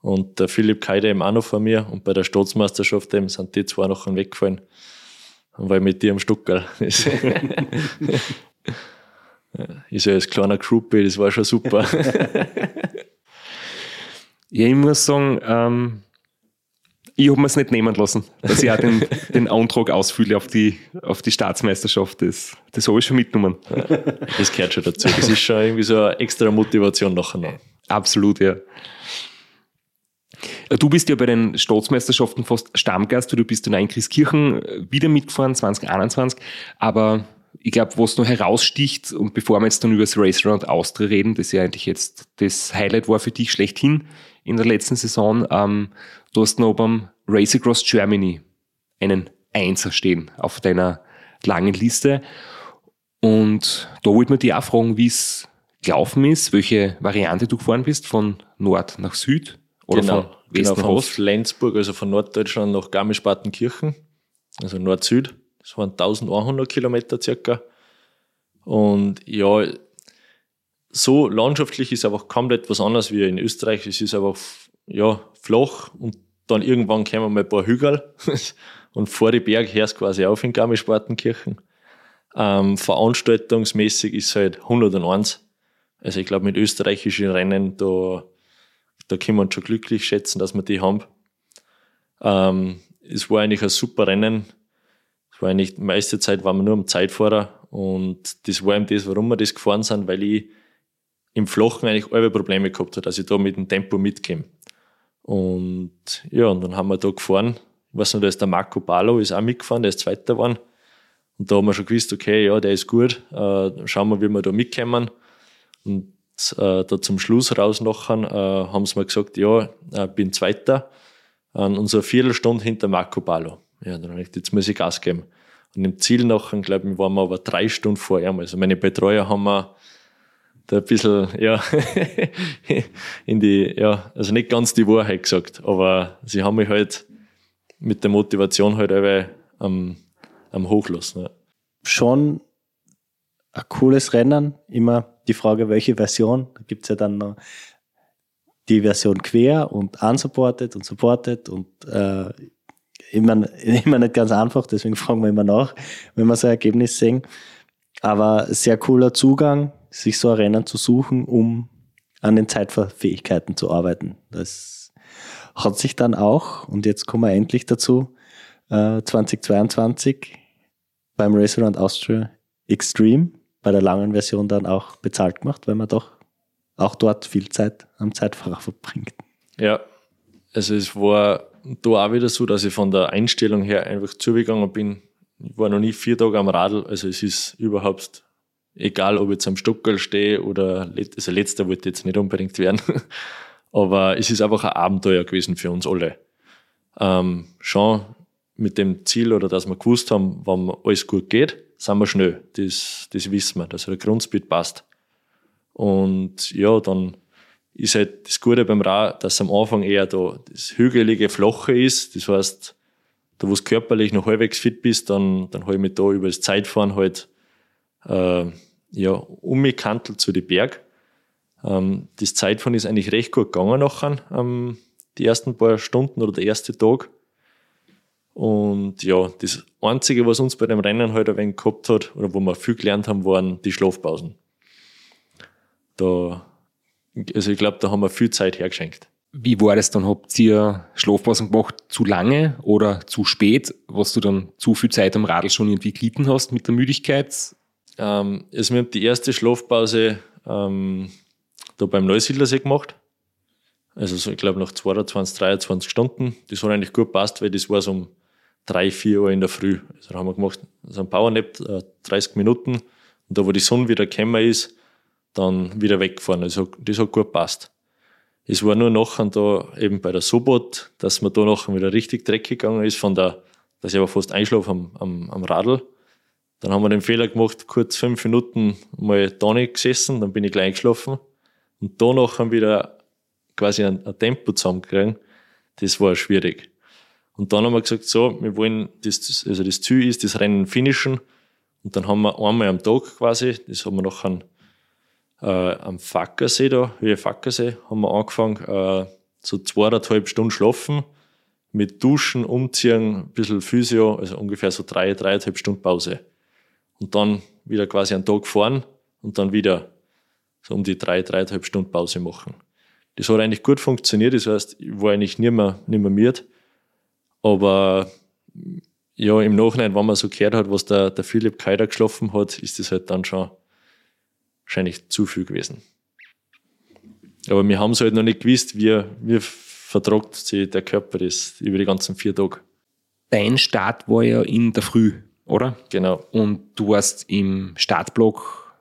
Und der Philipp Keide eben auch noch vor mir und bei der Staatsmeisterschaft eben sind die zwei nachher weggefallen. Und weil mit dir am Stuckerl. ist ja als kleiner Groupie, das war schon super. ja, ich muss sagen, ähm, ich habe mir es nicht nehmen lassen, dass ich auch den, den Antrag ausfülle auf die, auf die Staatsmeisterschaft. Das, das habe ich schon mitgenommen. Das gehört schon dazu. Das ist schon irgendwie so eine extra Motivation nachher noch. Absolut, ja. Du bist ja bei den Staatsmeisterschaften fast Stammgast, du bist in Einkirchen wieder mitgefahren, 2021, aber ich glaube, was noch heraussticht, und bevor wir jetzt dann über das Race Round Austria reden, das ja eigentlich jetzt das Highlight war für dich schlechthin in der letzten Saison, ähm, du hast noch beim Race Across Germany einen Einser stehen auf deiner langen Liste. Und da wollte man dich auch fragen, wie es gelaufen ist, welche Variante du gefahren bist, von Nord nach Süd oder genau, von West genau, nach von Ost. Flensburg, also von Norddeutschland nach Garmisch-Partenkirchen, also Nord-Süd. Das waren 1100 Kilometer circa. Und ja, so landschaftlich ist einfach komplett was anderes wie in Österreich. Es ist einfach ja, flach und dann irgendwann kommen mal ein paar Hügel und vor die Berg hörst quasi auf in Garmisch-Partenkirchen. Ähm, veranstaltungsmäßig ist es halt 101. Also ich glaube, mit österreichischen Rennen, da, da wir uns schon glücklich schätzen, dass wir die haben. Ähm, es war eigentlich ein super Rennen. Es war eigentlich, die meiste Zeit waren wir nur am Zeitfahrer und das war eben das, warum wir das gefahren sind, weil ich im Flachen eigentlich alle Probleme gehabt habe, dass ich da mit dem Tempo mitkomme. Und ja, und dann haben wir da gefahren. Ich weiß noch, da ist der Marco Balo ist auch mitgefahren, der ist Zweiter geworden. Und da haben wir schon gewusst, okay, ja, der ist gut. Äh, schauen wir, wie wir da mitkommen. Und äh, da zum Schluss raus nachher äh, haben sie mir gesagt, ja, ich äh, bin Zweiter. Und so eine Viertelstunde hinter Marco Balo. Ja, dann habe ich, jetzt muss ich Gas geben. Und im Ziel nachher, glaube ich, waren wir aber drei Stunden vor ihm. Also meine Betreuer haben wir da ein bisschen, ja, in die, ja, also nicht ganz die Wahrheit gesagt, aber sie haben mich halt mit der Motivation halt einfach am, am Hochlassen. Ja. Schon ein cooles Rennen, immer die Frage, welche Version. Da gibt es ja dann noch die Version quer und unsupported und supported und äh, immer, immer nicht ganz einfach, deswegen fragen wir immer nach, wenn wir so ein Ergebnis sehen. Aber sehr cooler Zugang, sich so Rennen zu suchen, um an den Zeitfähigkeiten zu arbeiten. Das hat sich dann auch, und jetzt kommen wir endlich dazu, äh, 2022 beim Race Around Austria Extreme bei der langen Version dann auch bezahlt gemacht, weil man doch auch dort viel Zeit am Zeitfahrer verbringt. Ja, also es war da auch wieder so, dass ich von der Einstellung her einfach zugegangen bin. Ich war noch nie vier Tage am Radl, also es ist überhaupt egal, ob ich jetzt am Stockerl stehe oder, also letzter wollte jetzt nicht unbedingt werden, aber es ist einfach ein Abenteuer gewesen für uns alle. Ähm, schon mit dem Ziel oder dass wir gewusst haben, wenn alles gut geht, sind wir schnell. Das, das wissen wir, dass der Grundspeed passt. Und ja, dann ist halt das Gute beim Rad, dass am Anfang eher da das hügelige, flache ist. Das heißt, da wo du körperlich noch halbwegs fit bist, dann, dann habe ich mich da über das Zeitfahren halt äh, ja, umgekantelt zu den Berg. Ähm, das Zeitfahren ist eigentlich recht gut gegangen nachher, ähm, die ersten paar Stunden oder der erste Tag. Und ja, das Einzige, was uns bei dem Rennen halt ein wenig gehabt hat, oder wo wir viel gelernt haben, waren die Schlafpausen. Da, also ich glaube, da haben wir viel Zeit hergeschenkt. Wie war das dann? Habt ihr Schlafpausen gemacht zu lange oder zu spät, was du dann zu viel Zeit am Radl schon irgendwie gelitten hast mit der Müdigkeit? Ähm, also wir haben die erste Schlafpause ähm, da beim Neusiedlersee gemacht. Also so, ich glaube nach 22, 23 Stunden. Das hat eigentlich gut passt, weil das war so um drei, vier Uhr in der Früh. Also haben wir gemacht, so ein Powernap, äh, 30 Minuten. Und da, wo die Sonne wieder gekommen ist, dann wieder weggefahren. Also das hat gut passt. Es war nur nachher da eben bei der Sobot, dass man da nachher wieder richtig dreckig gegangen ist, von der, dass ich aber fast einschlafe am, am, am Radl. Dann haben wir den Fehler gemacht, kurz fünf Minuten mal da nicht gesessen, dann bin ich gleich eingeschlafen. Und danach haben wir wieder quasi ein, ein Tempo zusammengekriegt. Das war schwierig. Und dann haben wir gesagt, so, wir wollen, das, also das Ziel ist, das Rennen finishen. Und dann haben wir einmal am Tag quasi, das haben wir noch äh, am Fackersee da, Höhe Fackersee, haben wir angefangen, äh, so zweieinhalb Stunden schlafen, mit Duschen, Umziehen, ein bisschen Physio, also ungefähr so drei, dreieinhalb Stunden Pause und dann wieder quasi einen Tag fahren und dann wieder so um die drei, dreieinhalb Stunden Pause machen. Das hat eigentlich gut funktioniert, das heißt, ich war eigentlich nicht mehr, nicht mehr müde. Aber ja, im Nachhinein, wenn man so gehört hat, was der, der Philipp Keider geschlafen hat, ist das halt dann schon wahrscheinlich zu viel gewesen. Aber wir haben es halt noch nicht gewusst, wie, wie vertragt sich der Körper das über die ganzen vier Tage. Dein Start war ja in der Früh, oder? Genau. Und du warst im Startblock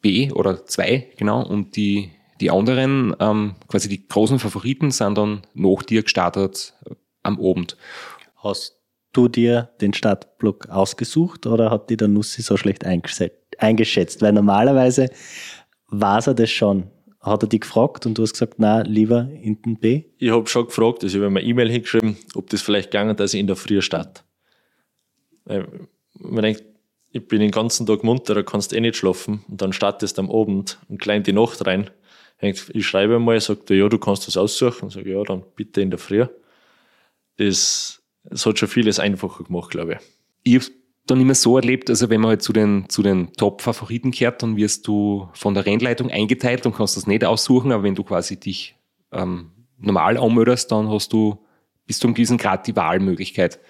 B oder 2, genau. Und die, die anderen, ähm, quasi die großen Favoriten, sind dann nach dir gestartet äh, am Abend. Hast du dir den Startblock ausgesucht oder hat die der Nussi so schlecht eingeschätzt? Weil normalerweise war er das schon. Hat er dich gefragt und du hast gesagt, na lieber hinten B? Ich habe schon gefragt, also ich habe mir eine E-Mail hingeschrieben, ob das vielleicht gegangen dass ich in der Früh starte. Man denkt, ich bin den ganzen Tag munter, da kannst du eh nicht schlafen und dann startest du am Abend und klein die Nacht rein. Ich schreibe mal, sagt er, ja, du kannst das aussuchen. Und sage, ja, dann bitte in der Früh. Das, das hat schon vieles einfacher gemacht, glaube ich. Ich habe dann immer so erlebt, also wenn man halt zu den, zu den Top-Favoriten kehrt, dann wirst du von der Rennleitung eingeteilt und kannst das nicht aussuchen, aber wenn du quasi dich ähm, normal anmeldest, dann hast du bis zu einem gewissen Grad die Wahlmöglichkeit.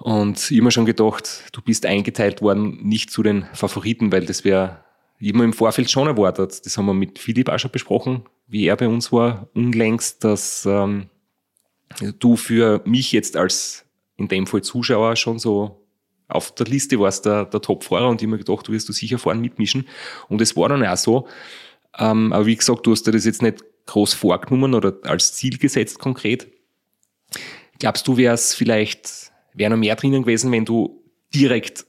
Und mir schon gedacht, du bist eingeteilt worden, nicht zu den Favoriten, weil das wäre immer im Vorfeld schon erwartet. Das haben wir mit Philipp auch schon besprochen, wie er bei uns war, unlängst, dass ähm, du für mich jetzt als in dem Fall Zuschauer schon so auf der Liste warst, der, der Top-Fahrer und immer gedacht, du wirst du sicher vorne mitmischen. Und es war dann auch so. Ähm, aber wie gesagt, du hast dir das jetzt nicht groß vorgenommen oder als Ziel gesetzt konkret. Glaubst du, wäre es vielleicht, wäre noch mehr drinnen gewesen, wenn du direkt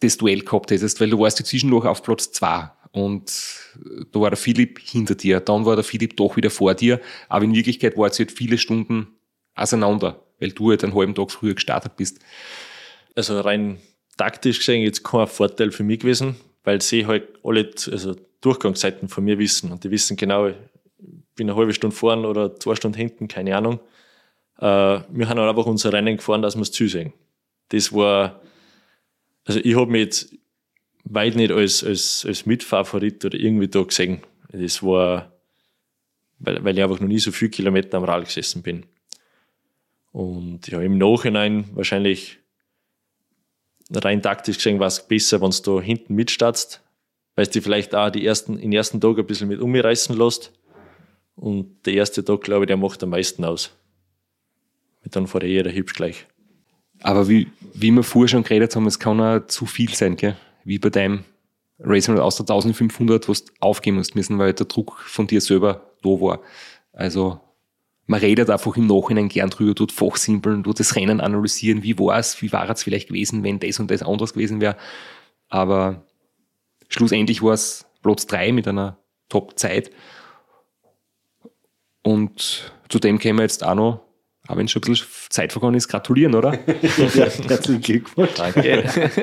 das Duell gehabt hättest, weil du warst inzwischen noch auf Platz zwei und da war der Philipp hinter dir, dann war der Philipp doch wieder vor dir, aber in Wirklichkeit war es halt viele Stunden auseinander weil du halt einen halben Tag früher gestartet bist. Also rein taktisch gesehen jetzt kein Vorteil für mich gewesen, weil sie halt alle also Durchgangszeiten von mir wissen und die wissen genau, ich bin eine halbe Stunde vorn oder zwei Stunden hinten, keine Ahnung. Äh, wir haben einfach unser Rennen gefahren, dass wir es zusehen. Das war, also ich habe mich jetzt weit nicht als, als, als Mitfavorit oder irgendwie da gesehen. Das war, weil, weil ich einfach noch nie so viele Kilometer am Rad gesessen bin. Und ja, im Nachhinein wahrscheinlich rein taktisch gesehen war es besser, wenn du da hinten mitstartst, weil du vielleicht auch die ersten, den ersten Tag ein bisschen mit umreißen lässt. Und der erste Tag, glaube ich, der macht am meisten aus. Dann vor der jeder hübsch gleich. Aber wie, wie wir vorher schon geredet haben, es kann auch zu viel sein, gell? wie bei deinem Racing aus der 1500, wo du aufgeben musst müssen, weil der Druck von dir selber da war. Also man redet einfach im Nachhinein gern drüber, tut fachsimpeln, tut das Rennen analysieren, wie war es, wie war es vielleicht gewesen, wenn das und das anders gewesen wäre. Aber schlussendlich war es Platz 3 mit einer Top-Zeit. Und zu dem können wir jetzt auch noch, auch wenn schon ein bisschen Zeit vergangen ist, gratulieren, oder? ja, herzlichen Glückwunsch. Danke.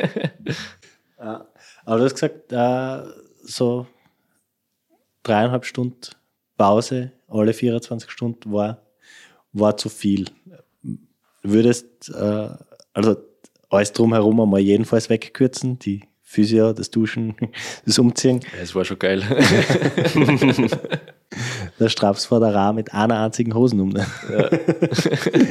aber du hast gesagt, äh, so dreieinhalb Stunden Pause alle 24 Stunden war, war zu viel. Würdest, äh, also alles drumherum einmal jedenfalls wegkürzen, die Physio, das Duschen, das Umziehen. Es war schon geil. Da straffst vor der Rahmen mit einer einzigen Hosen um. Ne? Ja.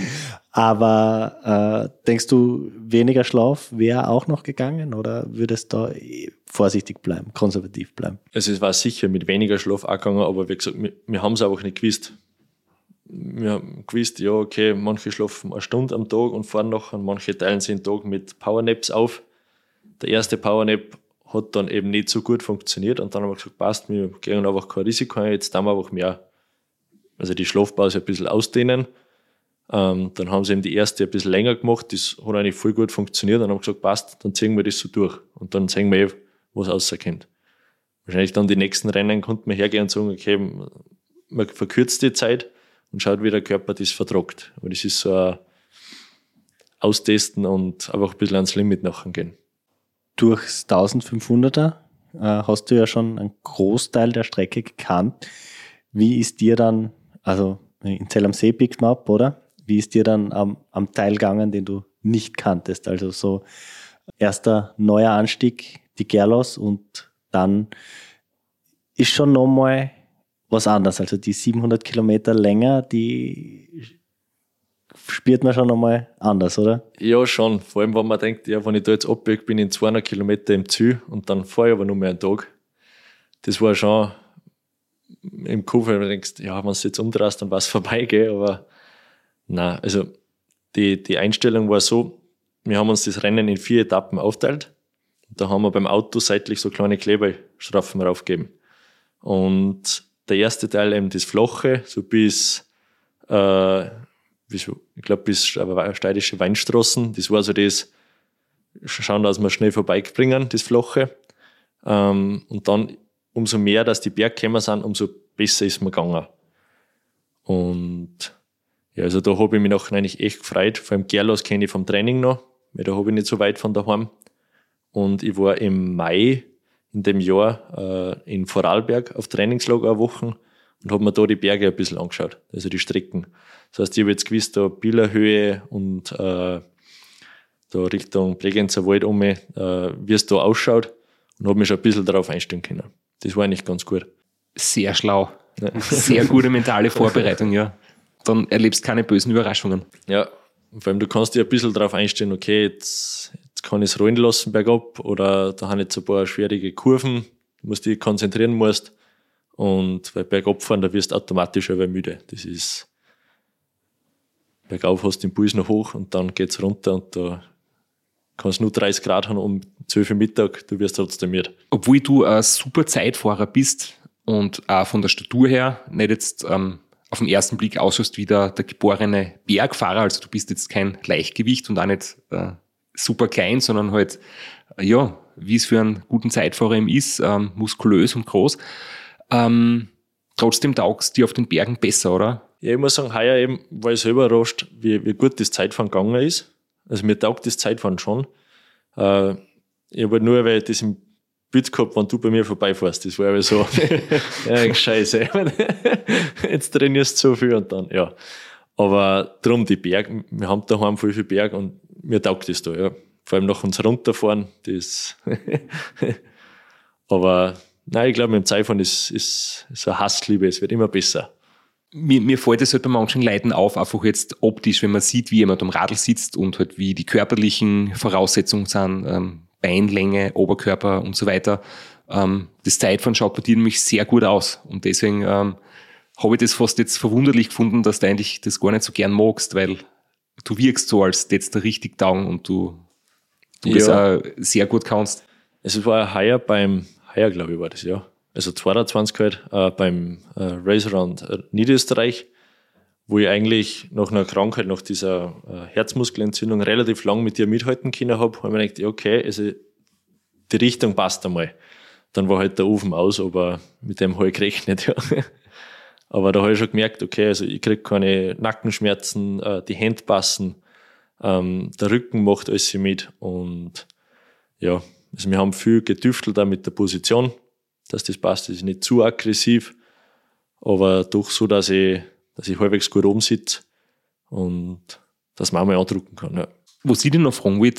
Aber äh, denkst du, weniger Schlaf wäre auch noch gegangen oder würdest du da vorsichtig bleiben, konservativ bleiben? Also es war sicher mit weniger Schlaf auch gegangen, aber wie gesagt, wir, wir haben es einfach nicht gewusst. Wir haben gewusst, ja, okay, manche schlafen eine Stunde am Tag und fahren noch, und manche teilen sich den Tag mit Powernaps auf. Der erste Powernap hat dann eben nicht so gut funktioniert und dann haben wir gesagt, passt, wir gehen einfach kein Risiko ein, jetzt haben wir einfach mehr, also die Schlafpause ein bisschen ausdehnen ähm, dann haben sie eben die erste ein bisschen länger gemacht, das hat eigentlich voll gut funktioniert. Dann haben gesagt, passt, dann ziehen wir das so durch. Und dann sehen wir eh, was rauskommt. Wahrscheinlich dann die nächsten Rennen konnten wir hergehen und sagen, okay, man verkürzt die Zeit und schaut, wie der Körper das vertragt. Aber das ist so ein Austesten und einfach ein bisschen ans Limit nachher gehen. Durchs 1500er äh, hast du ja schon einen Großteil der Strecke gekannt. Wie ist dir dann, also in Zell am See pickst man ab, oder? Wie ist dir dann am, am Teil gegangen, den du nicht kanntest? Also so erster neuer Anstieg, die Gerlos und dann ist schon nochmal was anderes. Also die 700 Kilometer länger, die spürt man schon nochmal anders, oder? Ja, schon. Vor allem, wenn man denkt, ja, wenn ich da jetzt abbiege, bin ich in 200 Kilometer im Ziel und dann fahre ich aber nur mehr einen Tag. Das war schon im Kopf, wenn du denkst, ja, wenn du jetzt umdrehst, dann war es vorbei, gell? aber na, also die, die Einstellung war so, wir haben uns das Rennen in vier Etappen aufteilt. Da haben wir beim Auto seitlich so kleine Kleberstreifen draufgegeben. Und der erste Teil eben das Flache, so bis, äh, ich glaube, bis steirische Weinstraßen. Das war so das, schauen, dass wir schnell vorbeibringen, das Flache. Ähm, und dann umso mehr, dass die Bergkämmer sind, umso besser ist mir gegangen. Und ja, also da habe ich mich nachher eigentlich echt gefreut. Vor allem Gerlos kenne ich vom Training noch, weil da habe ich nicht so weit von daheim. Und ich war im Mai in dem Jahr äh, in Vorarlberg auf Trainingslager eine Woche und habe mir da die Berge ein bisschen angeschaut, also die Strecken. Das heißt, ich habe jetzt gewusst, da Billerhöhe und äh, da Richtung Bregenzer Wald um, äh, wie es da ausschaut und habe mich schon ein bisschen darauf einstellen können. Das war eigentlich ganz gut. Sehr schlau. Ja. Sehr gute mentale Vorbereitung, ja. Dann erlebst du keine bösen Überraschungen. Ja, vor allem du kannst dir ein bisschen darauf einstellen, okay, jetzt, jetzt kann ich es rollen lassen bergab oder da haben jetzt ein paar schwierige Kurven, du musst dich konzentrieren musst. Und bei bergab fahren, da wirst du automatisch aber müde. Das ist, bergauf hast du den Puls noch hoch und dann geht's runter und da kannst nur 30 Grad haben um 12 Uhr Mittag, du wirst trotzdem müde. Obwohl du ein super Zeitfahrer bist und auch von der Statur her nicht jetzt ähm, auf den ersten Blick ausschaust wie der, der geborene Bergfahrer, also du bist jetzt kein Leichtgewicht und auch nicht äh, super klein, sondern halt, ja, wie es für einen guten Zeitfahrer eben ist, ähm, muskulös und groß. Ähm, trotzdem taugst dir auf den Bergen besser, oder? Ja, ich muss sagen, heuer eben war ich selber überrascht, wie, wie gut das Zeitfahren gegangen ist. Also mir taugt das Zeitfahren schon. Äh, ich habe halt nur, weil ich das im Bild gehabt, wenn du bei mir vorbeifährst. Das war aber so, ja, scheiße. Jetzt trainierst du so viel und dann, ja. Aber drum die Berge, wir haben daheim voll viel Berg und mir taugt das da, ja. Vor allem nach uns runterfahren, das, aber, nein, ich glaube, mit dem Zeitfahren ist, ist so eine Hassliebe, es wird immer besser mir, mir fällt es halt bei manchen Leuten auf, einfach jetzt optisch, wenn man sieht, wie jemand am Radl sitzt und halt wie die körperlichen Voraussetzungen sind, ähm, Beinlänge, Oberkörper und so weiter. Ähm, das Zeitfahren schaut bei dir nämlich sehr gut aus und deswegen ähm, habe ich das fast jetzt verwunderlich gefunden, dass du eigentlich das gar nicht so gern magst, weil du wirkst so, als jetzt da richtig down und du, du ja. das auch sehr gut kannst. Es war heuer beim, heuer glaube ich war das, ja also 22 halt, äh, beim äh, Race Around äh, Niederösterreich, wo ich eigentlich nach einer Krankheit, nach dieser äh, Herzmuskelentzündung relativ lang mit dir mithalten können habe, habe ich mir gedacht, okay, also die Richtung passt einmal. Dann war halt der Ofen aus, aber mit dem habe ich gerechnet, ja. Aber da habe ich schon gemerkt, okay, also ich kriege keine Nackenschmerzen, äh, die Hände passen, ähm, der Rücken macht alles mit und ja, also wir haben viel getüftelt da mit der Position dass das passt. Das ist nicht zu aggressiv, aber doch so, dass ich, dass ich halbwegs gut oben sitze und dass man mal andrucken kann. Ja. Was ich dir noch fragen will,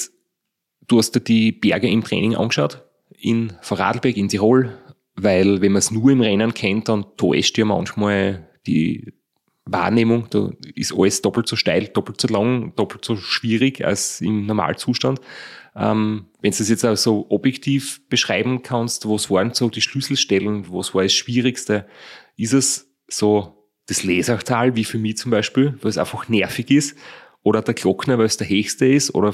du hast dir die Berge im Training angeschaut, in Vorarlberg, in Tirol, weil wenn man es nur im Rennen kennt, dann täuscht ja manchmal die Wahrnehmung, da ist alles doppelt so steil, doppelt so lang, doppelt so schwierig als im Normalzustand. Ähm, wenn du das jetzt auch so objektiv beschreiben kannst, was waren so die Schlüsselstellen, was war das Schwierigste? Ist es so das Lesachtal, wie für mich zum Beispiel, weil es einfach nervig ist, oder der Glockner, weil es der höchste ist, oder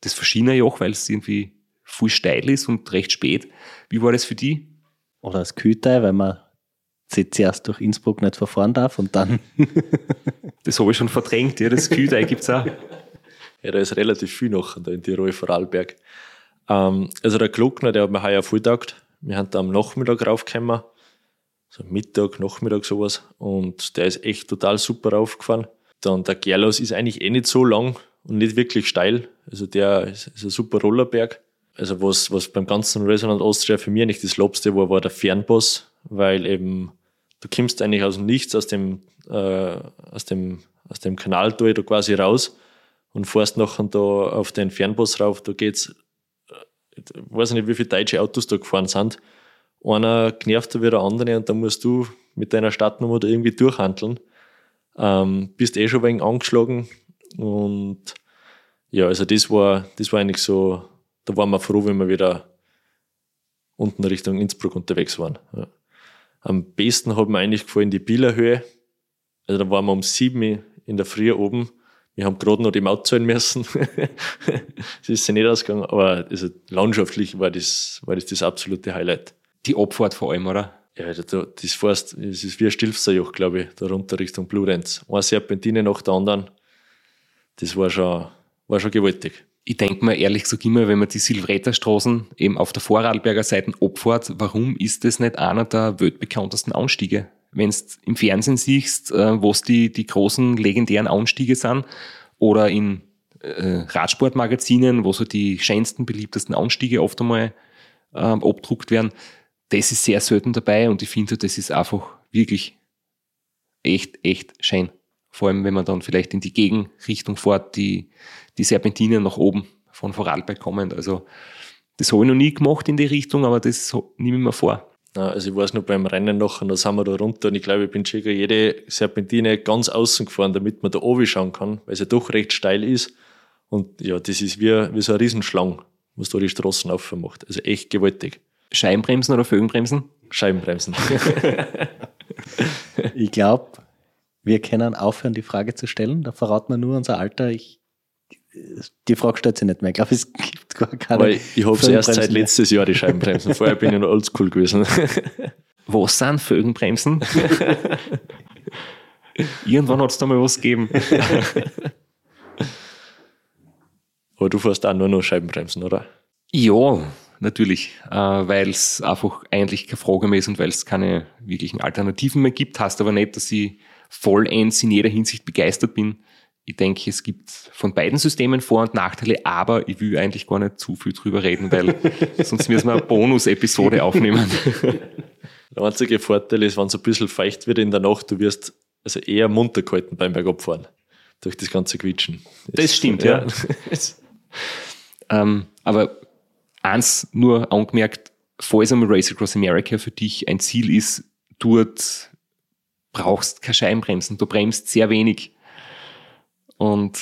das Verschienerjoch, weil es irgendwie viel steil ist und recht spät. Wie war das für die? Oder das Kühlteil, weil man zuerst durch Innsbruck nicht verfahren darf und dann. das habe ich schon verdrängt, ja, das Kühlteil gibt es auch. Ja, da ist relativ viel noch da in Tirol, Vorarlberg. Ähm, also der Glockner, der hat mir heuer voll taugt. Wir haben da am Nachmittag raufgekommen. So Mittag, Nachmittag sowas. Und der ist echt total super raufgefahren. Dann der Gerlos ist eigentlich eh nicht so lang und nicht wirklich steil. Also der ist, ist ein super Rollerberg. Also was, was beim ganzen Resonant Austria für mich nicht das Lobste war, war der Fernboss, weil eben du kommst eigentlich aus dem Nichts, aus dem, äh, aus dem, aus dem Kanal da quasi raus und fährst nachher da auf den Fernbus rauf, da geht's, ich äh, weiß nicht, wie viele deutsche Autos da gefahren sind. Einer genervt wie der andere und dann musst du mit deiner Stadtnummer da irgendwie durchhandeln. Ähm, bist eh schon wegen angeschlagen und ja, also das war, das war eigentlich so, da waren wir froh, wenn wir wieder unten Richtung Innsbruck unterwegs waren. Ja. Am besten hat mir eigentlich gefallen die Bielerhöhe. Also da waren wir um sieben in der Früh oben. Wir haben gerade noch die Maut zahlen müssen. Es ist ja nicht ausgegangen, aber also landschaftlich war das, war das das absolute Highlight. Die Abfahrt vor allem, oder? Ja, da, das fährst, das ist wie ein Stilfserjoch, glaube ich, da runter Richtung Bludenz. Eine Serpentine nach der anderen. Das war schon, war schon gewaltig. Ich denke mir ehrlich gesagt immer, wenn man die Silvretterstraßen eben auf der Vorarlberger Seite abfährt, warum ist das nicht einer der weltbekanntesten Anstiege? Wenn im Fernsehen siehst, äh, wo die, die großen legendären Anstiege sind, oder in äh, Radsportmagazinen, wo so die schönsten, beliebtesten Anstiege oft einmal äh, abdruckt werden, das ist sehr selten dabei und ich finde, das ist einfach wirklich echt, echt schön. Vor allem, wenn man dann vielleicht in die Gegenrichtung fährt, die, die Serpentinen nach oben von Vorarlberg kommen. Also, das habe ich noch nie gemacht in die Richtung, aber das nehme ich mir vor. Also ich weiß noch beim Rennen nachher, da sind wir da runter und ich glaube, ich bin schon jede Serpentine ganz außen gefahren, damit man da oben schauen kann, weil es ja doch recht steil ist. Und ja, das ist wie, wie so ein Riesenschlang, was da die Straßen aufmacht. Also echt gewaltig. Scheibenbremsen oder Föhnbremsen? Scheibenbremsen. ich glaube, wir können aufhören, die Frage zu stellen. Da verraten wir nur unser Alter. Ich, die Frage stellt sich nicht mehr. Ich glaube, es gibt gar keine. Aber ich habe es erst seit letztes Jahr die Scheibenbremsen. Vorher bin ich noch oldschool gewesen. Was sind Fögenbremsen? Irgendwann hat es da mal was gegeben. Aber du fährst auch nur noch Scheibenbremsen, oder? Ja, natürlich, äh, weil es einfach eigentlich keine Frage mehr ist und weil es keine wirklichen Alternativen mehr gibt. Heißt aber nicht, dass ich vollends in jeder Hinsicht begeistert bin. Ich denke, es gibt von beiden Systemen Vor- und Nachteile, aber ich will eigentlich gar nicht zu viel drüber reden, weil sonst müssen wir eine Bonus-Episode aufnehmen. Der einzige Vorteil ist, wenn es ein bisschen feucht wird in der Nacht, du wirst also eher munter gehalten beim Bergabfahren. Durch das ganze Quietschen. Das, das stimmt, ja. ja. ähm, aber eins nur angemerkt, falls einmal Race Across America für dich ein Ziel ist, dort brauchst du keine Scheibenbremsen, du bremst sehr wenig. Und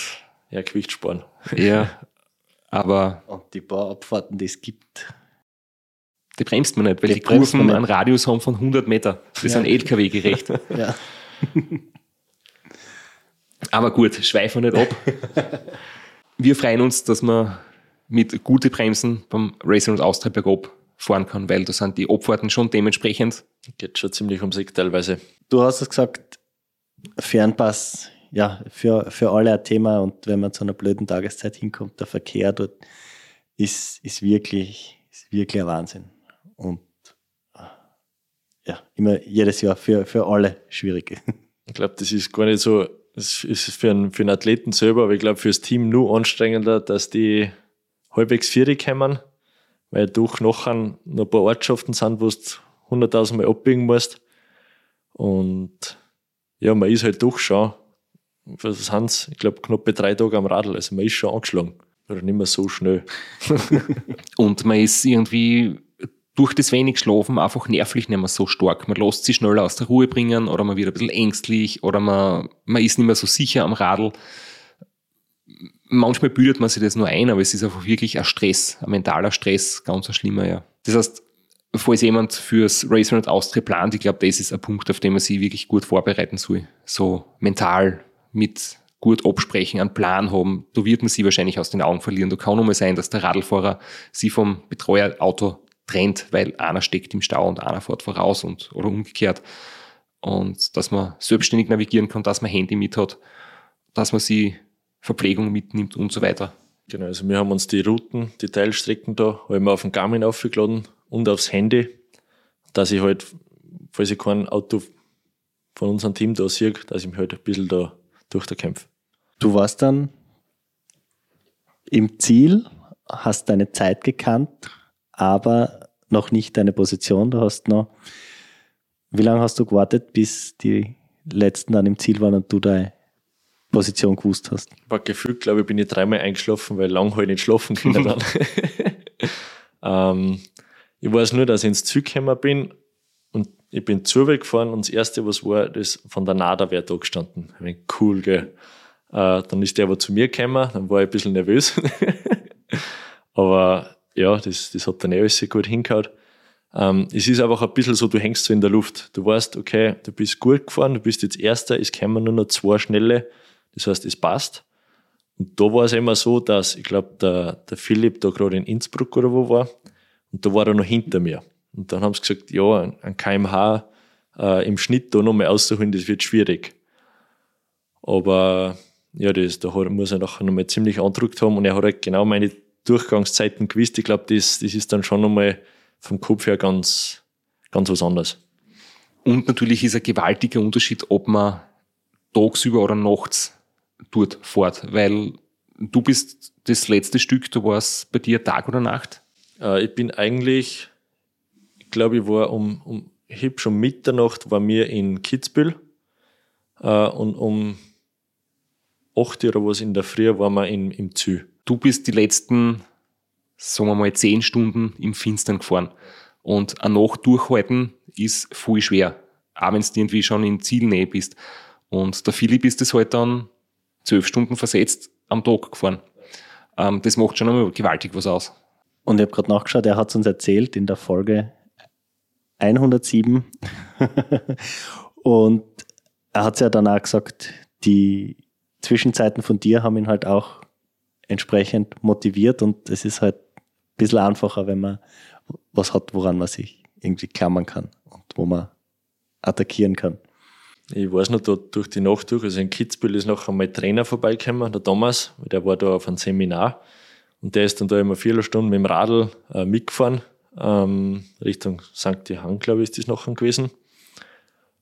ja, Gewicht sparen. Ja, aber. Und die paar Abfahrten, die es gibt. Die bremst man nicht, weil die, die Kurven einen Radius haben von 100 Meter. Das ja. sind LKW gerecht. ja. aber gut, schweifen wir nicht ab. Wir freuen uns, dass wir mit guten Bremsen beim Racing und Austria bergab fahren kann, weil da sind die Abfahrten schon dementsprechend. Geht schon ziemlich ums Eck teilweise. Du hast es gesagt, Fernpass, ja, für, für alle ein Thema und wenn man zu einer blöden Tageszeit hinkommt, der Verkehr dort ist, ist wirklich, ist wirklich ein Wahnsinn. Und ja, immer jedes Jahr für, für alle schwierig. Ich glaube, das ist gar nicht so, es ist für einen, für einen Athleten selber, aber ich glaube, für das Team nur anstrengender, dass die halbwegs vierig kommen, weil durch nachher noch ein paar Ortschaften sind, wo du 100.000 Mal abbiegen musst. Und ja, man ist halt doch schon, was sind ich glaube, knapp bei drei Tagen am Radl. Also man ist schon angeschlagen. Oder nicht mehr so schnell. und man ist irgendwie durch das wenig Schlafen einfach nervlich nicht mehr so stark. Man lässt sich schneller aus der Ruhe bringen oder man wird ein bisschen ängstlich oder man, man ist nicht mehr so sicher am Radl manchmal bildet man sich das nur ein, aber es ist einfach wirklich ein Stress, ein mentaler Stress, ganz ein schlimmer, ja. Das heißt, falls jemand fürs Race Run Austria plant, ich glaube, das ist ein Punkt, auf den man sich wirklich gut vorbereiten soll. So mental mit gut absprechen, einen Plan haben. Da wird man sie wahrscheinlich aus den Augen verlieren. Da kann nur mal sein, dass der Radlfahrer sie vom Betreuerauto trennt, weil einer steckt im Stau und einer fährt voraus und, oder umgekehrt. Und dass man selbstständig navigieren kann, dass man Handy mit hat, dass man sie Verpflegung mitnimmt und so weiter. Genau, also wir haben uns die Routen, die Teilstrecken da, wir auf den Garmin aufgeladen und aufs Handy, dass ich halt, falls ich kein Auto von unserem Team da sehe, dass ich mich halt ein bisschen da durch da kämpfe. Du warst dann im Ziel, hast deine Zeit gekannt, aber noch nicht deine Position. Du hast noch, wie lange hast du gewartet, bis die letzten dann im Ziel waren und du deine Position gewusst hast? War gefühlt, glaube ich, bin ich dreimal eingeschlafen, weil lang halt nicht schlafen können dann. ähm, ich weiß nur, dass ich ins Zug gekommen bin ich bin gefahren und das erste, was war, das von der Nada wäre da gestanden. Ich bin cool, gell. Äh, dann ist der aber zu mir gekommen, dann war ich ein bisschen nervös. aber ja, das, das hat dann eh alles gut hingehauen. Ähm, es ist einfach ein bisschen so, du hängst so in der Luft. Du weißt, okay, du bist gut gefahren, du bist jetzt Erster, es kämen nur noch zwei Schnelle, das heißt, es passt. Und da war es immer so, dass, ich glaube, der, der Philipp da gerade in Innsbruck oder wo war, und da war er noch hinter mir. Und dann haben sie gesagt, ja, ein kmh äh, im Schnitt da nochmal auszuholen, das wird schwierig. Aber ja, das, da muss er nachher nochmal ziemlich andruckt haben und er hat halt genau meine Durchgangszeiten gewusst. Ich glaube, das, das ist dann schon nochmal vom Kopf her ganz, ganz was anderes. Und natürlich ist ein gewaltiger Unterschied, ob man tagsüber oder nachts dort fährt, weil du bist das letzte Stück, du warst bei dir Tag oder Nacht? Äh, ich bin eigentlich, ich glaube, ich war um, um ich habe schon Mitternacht war mir in Kitzbühel äh, und um 8 Uhr oder was in der Früh waren wir in, im Zü. Du bist die letzten, sagen wir mal, 10 Stunden im Finstern gefahren. Und eine Nacht durchhalten ist voll schwer. Auch wenn du irgendwie schon in Zielnähe bist. Und der Philipp ist das halt dann zwölf Stunden versetzt am Tag gefahren. Ähm, das macht schon einmal gewaltig was aus. Und ich habe gerade nachgeschaut, er hat uns erzählt in der Folge 107. und er hat ja dann auch gesagt, die Zwischenzeiten von dir haben ihn halt auch entsprechend motiviert und es ist halt ein bisschen einfacher, wenn man was hat, woran man sich irgendwie klammern kann und wo man attackieren kann. Ich weiß noch, da durch die Nacht durch, also in Kitzbühel ist noch einmal Trainer vorbeigekommen, der Thomas, der war da auf einem Seminar und der ist dann da immer vier Stunden mit dem Radl äh, mitgefahren, ähm, Richtung St. Johann, glaube ich, ist das nachher gewesen.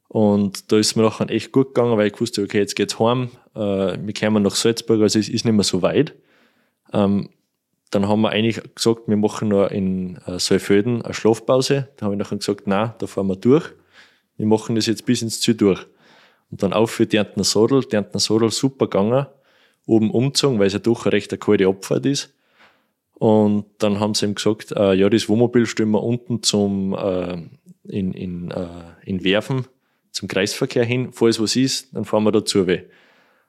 Und da ist mir nachher echt gut gegangen, weil ich wusste, okay, jetzt geht's heim, äh, wir kommen nach Salzburg, also es ist nicht mehr so weit. Ähm, dann haben wir eigentlich gesagt, wir machen noch in äh, Saalfelden eine Schlafpause. Da habe ich nachher gesagt, nein, da fahren wir durch. Wir machen das jetzt bis ins Ziel durch. Und dann auf für Därntner Sadel, Därntner Sadel super gegangen, oben umgezogen, weil es ja doch eine recht kalte Abfahrt ist. Und dann haben sie ihm gesagt, äh, ja, das Wohnmobil stellen wir unten zum, äh, in, in, äh, in Werfen, zum Kreisverkehr hin. Falls was ist, dann fahren wir dazu weh.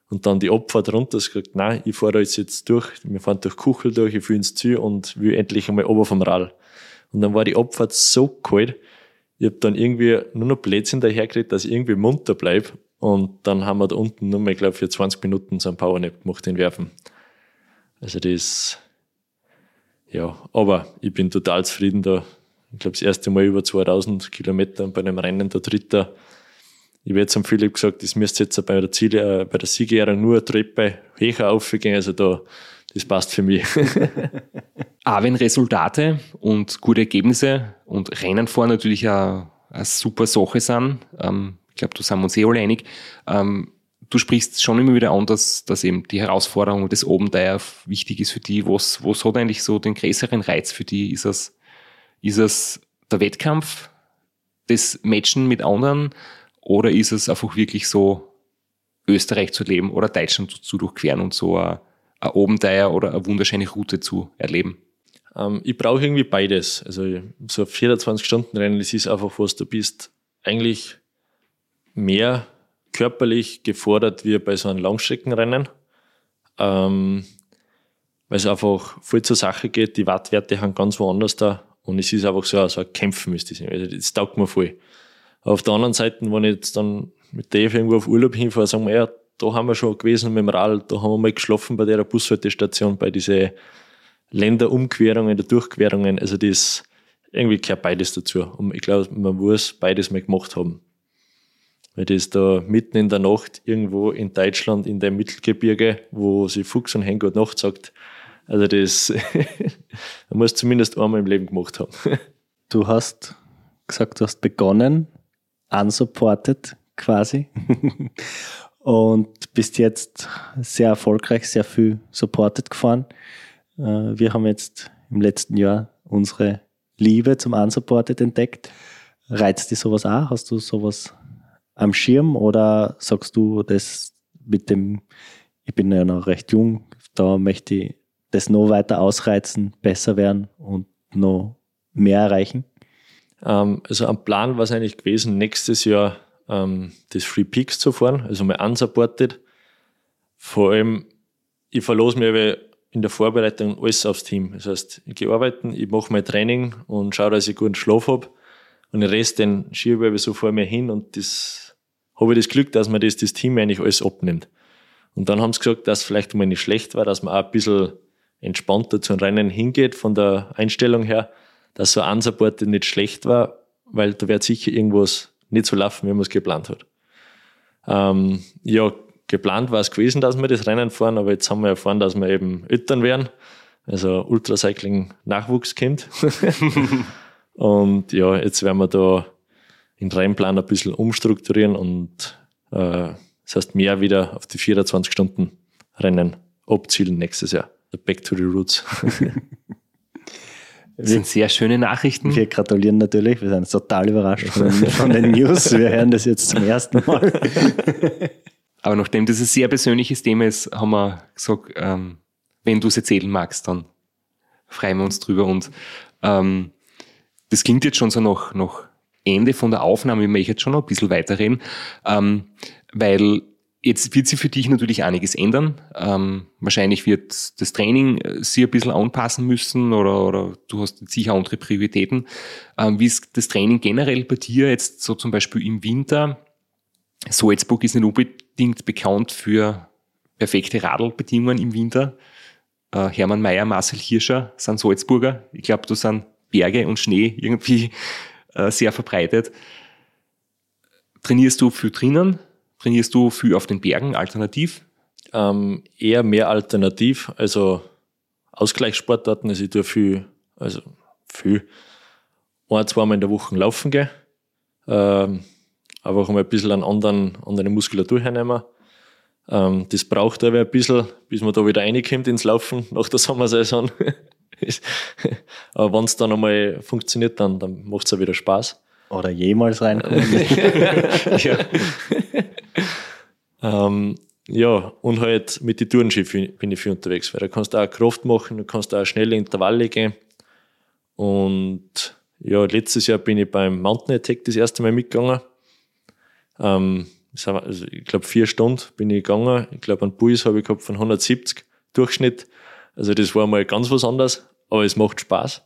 Und dann die Abfahrt runter, sie gesagt, nein, ich fahre jetzt jetzt durch, wir fahren durch Kuchel durch, ich fühle ins Ziel und will endlich einmal ober vom Rad. Und dann war die Abfahrt so kalt, ich habe dann irgendwie nur noch Blödsinn dahergeredet, dass ich irgendwie munter bleib und dann haben wir da unten nur mal, ich glaube, für 20 Minuten so ein Powernap gemacht, den Werfen. Also das, ja, aber ich bin total zufrieden da. Ich glaube, das erste Mal über 2000 Kilometer bei einem Rennen der Dritter. Ich habe jetzt am Philipp gesagt, das müsste jetzt bei der Ziele, äh, bei der Siegerehrung nur eine Treppe höher aufgehen. Also da, das passt für mich. Auch wenn Resultate und gute Ergebnisse und Rennen vor natürlich eine, eine super Sache sind, ähm, ich glaube, da sind wir uns eh alle einig. Ähm, du sprichst schon immer wieder an, dass, dass eben die Herausforderung des Obendeier wichtig ist für die. Was, was hat eigentlich so den größeren Reiz für die? Ist es, ist es der Wettkampf, das Matchen mit anderen oder ist es einfach wirklich so, Österreich zu leben oder Deutschland zu durchqueren und so ein, ein Obendeier oder eine wunderschöne Route zu erleben? Ähm, ich brauche irgendwie beides. Also so 24-Stunden-Rennen, das ist einfach was, du bist eigentlich mehr körperlich gefordert wie bei so einem Langstreckenrennen. Ähm, weil es einfach voll zur Sache geht, die Wattwerte haben ganz woanders da und es ist einfach so, so ein Kämpfen ist das. Also das taugt mir voll. auf der anderen Seite, wenn ich jetzt dann mit Dave irgendwo auf Urlaub hinfahre, sagen wir, ja, da haben wir schon gewesen mit dem Rad, da haben wir mal geschlafen bei der Bushaltestation, bei diesen Länderumquerungen, der Durchquerungen. Also das irgendwie gehört beides dazu. Und ich glaube, man muss beides mal gemacht haben. Weil das da mitten in der Nacht irgendwo in Deutschland in der Mittelgebirge, wo sie Fuchs und Hen Nacht sagt, also das muss zumindest einmal im Leben gemacht haben. Du hast gesagt, du hast begonnen, unsupported quasi. und bist jetzt sehr erfolgreich, sehr viel supported gefahren. Äh, wir haben jetzt im letzten Jahr unsere Liebe zum Unsupported entdeckt. Reizt dich sowas auch? Hast du sowas am Schirm oder sagst du, das mit dem, ich bin ja noch recht jung, da möchte ich das noch weiter ausreizen, besser werden und noch mehr erreichen? Ähm, also am Plan war es eigentlich gewesen, nächstes Jahr ähm, das Free Peaks zu fahren, also mal unsupported. Vor allem, ich verlose mich in der Vorbereitung alles aufs Team. Das heißt, ich gehe arbeiten, ich mache mein Training und schaue, dass ich guten Schlaf habe. Und den Rest, den schiebe ich so vor mir hin und das habe ich das Glück, dass mir das, das Team eigentlich alles abnimmt. Und dann haben sie gesagt, dass es vielleicht mal nicht schlecht war, dass man auch ein bisschen entspannter zu Rennen hingeht von der Einstellung her, dass so ein Support nicht schlecht war, weil da wird sicher irgendwas nicht so laufen, wie man es geplant hat. Ähm, ja, geplant war es gewesen, dass wir das Rennen fahren, aber jetzt haben wir erfahren, dass wir eben Eltern werden, also Ultracycling Nachwuchskind. und ja, jetzt werden wir da den Rennplan ein bisschen umstrukturieren und äh, das heißt mehr wieder auf die 24 Stunden Rennen abzielen nächstes Jahr. Back to the Roots. Das sind sehr schöne Nachrichten. Wir gratulieren natürlich. Wir sind total überrascht von, von den News. Wir hören das jetzt zum ersten Mal. Aber nachdem das ein sehr persönliches Thema ist, haben wir gesagt, ähm, wenn du es erzählen magst, dann freuen wir uns drüber. Und ähm, das klingt jetzt schon so nach, nach Ende von der Aufnahme. Ich möchte jetzt schon noch ein bisschen weiterreden, ähm, weil Jetzt wird sich für dich natürlich einiges ändern. Ähm, wahrscheinlich wird das Training äh, sich ein bisschen anpassen müssen oder, oder du hast sicher andere Prioritäten. Ähm, wie ist das Training generell bei dir jetzt so zum Beispiel im Winter? Salzburg ist nicht unbedingt bekannt für perfekte Radlbedingungen im Winter. Äh, Hermann Mayer, Marcel Hirscher sind Salzburger. Ich glaube, da sind Berge und Schnee irgendwie äh, sehr verbreitet. Trainierst du für drinnen? Trainierst du viel auf den Bergen alternativ? Ähm, eher mehr alternativ, also Ausgleichssportarten. Also ich tue viel, also viel, ein, zweimal in der Woche laufen gehen. Ähm, einfach um ein bisschen an anderen, andere Muskulatur hernehmen. Ähm, das braucht aber ein bisschen, bis man da wieder reinkommt ins Laufen nach der Sommersaison. aber wenn es dann einmal funktioniert, dann, dann macht es auch wieder Spaß. Oder jemals reinkommen. ja. ähm, ja, und halt mit den Tourenski bin ich viel unterwegs, weil da kannst du auch Kraft machen, du kannst auch schnelle Intervalle gehen. Und ja, letztes Jahr bin ich beim Mountain Attack das erste Mal mitgegangen. Ähm, also ich glaube, vier Stunden bin ich gegangen. Ich glaube, einen Puls habe ich gehabt von 170 Durchschnitt. Also das war mal ganz was anderes, aber es macht Spaß.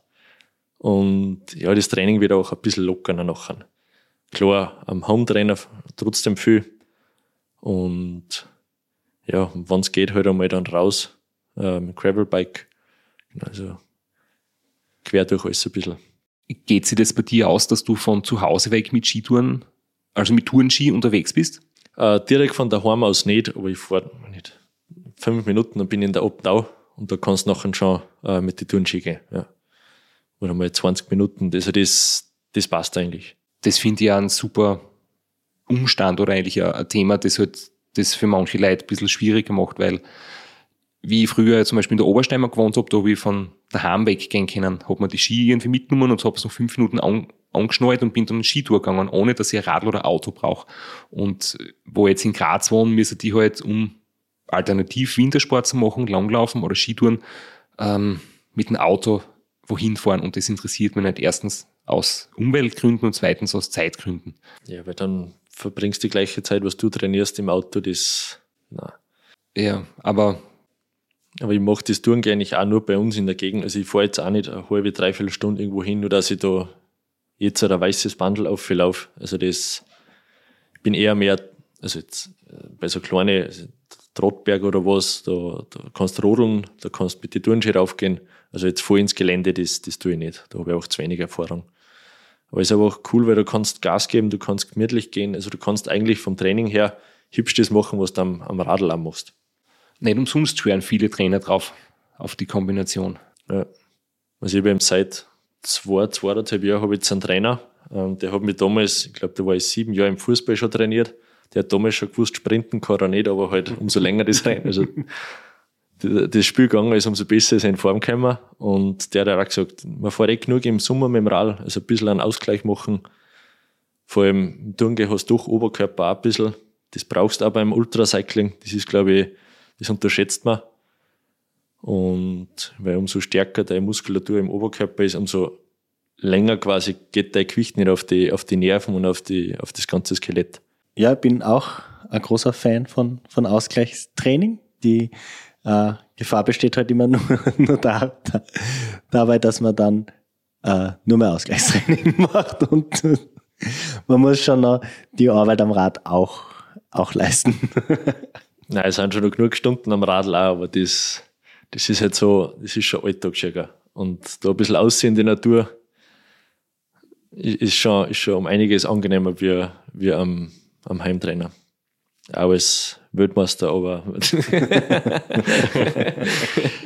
Und ja, das Training wird auch ein bisschen lockerer nachher. Klar, am Home-Trainer trotzdem viel. Und ja, wenn es geht, halt einmal dann raus äh, mit Gravelbike. Also quer durch alles ein bisschen. Geht sich das bei dir aus, dass du von zu Hause weg mit Skitouren, also mit Tourenski unterwegs bist? Äh, direkt von daheim aus nicht, aber ich fahre nicht. Fünf Minuten, dann bin ich in der Obnau und da kannst du nachher schon äh, mit den Tourenski gehen. Ja oder mal 20 Minuten. Also das, das passt eigentlich. Das finde ich ja ein super Umstand oder eigentlich ein Thema, das halt das für manche Leute ein bisschen schwieriger macht, weil wie ich früher zum Beispiel in der Obersteimer gewohnt habe, da habe ich von daheim weggehen können, habe mir die Ski irgendwie mitgenommen und habe es noch fünf Minuten an, angeschnallt und bin dann Skitour gegangen, ohne dass ich ein Radl oder Auto brauche. Und wo ich jetzt in Graz wohne, müssen die halt, um alternativ Wintersport zu machen, Langlaufen oder Skitouren, ähm, mit dem Auto wohin fahren und das interessiert mich nicht erstens aus Umweltgründen und zweitens aus Zeitgründen. Ja, weil dann verbringst du die gleiche Zeit, was du trainierst im Auto, das, na. Ja, aber. Aber ich mache das Touren eigentlich auch nur bei uns in der Gegend. Also ich fahre jetzt auch nicht eine halbe, dreiviertel Stunde irgendwo hin, nur dass ich da jetzt ein weißes Bandel auflaufe. Also das, ich bin eher mehr, also jetzt äh, bei so kleinen also Trottberg oder was, da, da kannst du rodeln, da kannst du mit den Turnschuhen raufgehen. Also jetzt voll ins Gelände, das, das tue ich nicht. Da habe ich auch zu wenig Erfahrung. Aber es ist aber auch cool, weil du kannst Gas geben, du kannst gemütlich gehen. Also du kannst eigentlich vom Training her hübsch das machen, was du am, am Radl auch machst. Nicht umsonst schwören viele Trainer drauf, auf die Kombination. Ja. Also ich habe seit zwei, zweieinhalb Jahren habe ich jetzt einen Trainer. Ähm, der hat mich damals, ich glaube, da war ich sieben Jahre im Fußball schon trainiert. Der hat damals schon gewusst, sprinten kann er nicht, aber halt umso länger das rein. Also das Spiel gegangen ist, umso besser ist er in Form gekommen. Und der hat auch gesagt, man fährt eh genug im Sommer mit dem Rad, also ein bisschen einen Ausgleich machen. Vor allem im Turngehen hast du doch Oberkörper auch ein bisschen. Das brauchst du auch beim Ultracycling. Das ist, glaube ich, das unterschätzt man. Und weil umso stärker deine Muskulatur im Oberkörper ist, umso länger quasi geht dein Gewicht nicht auf die, auf die Nerven und auf, die, auf das ganze Skelett. Ja, bin auch ein großer Fan von, von Ausgleichstraining. Die Äh, Gefahr besteht halt immer nur, nur da, da, dabei, dass man dann äh, nur mehr Ausgleichstraining macht und man muss schon noch die Arbeit am Rad auch, auch leisten. Nein, es sind schon noch genug Stunden am Radl auch, aber das, das ist halt so, das ist schon Alltag schon. Und da ein bisschen aussehen in die Natur ist schon, ist schon um einiges angenehmer wie, wie am, am Heimtrainer. Auch als Weltmeister, aber.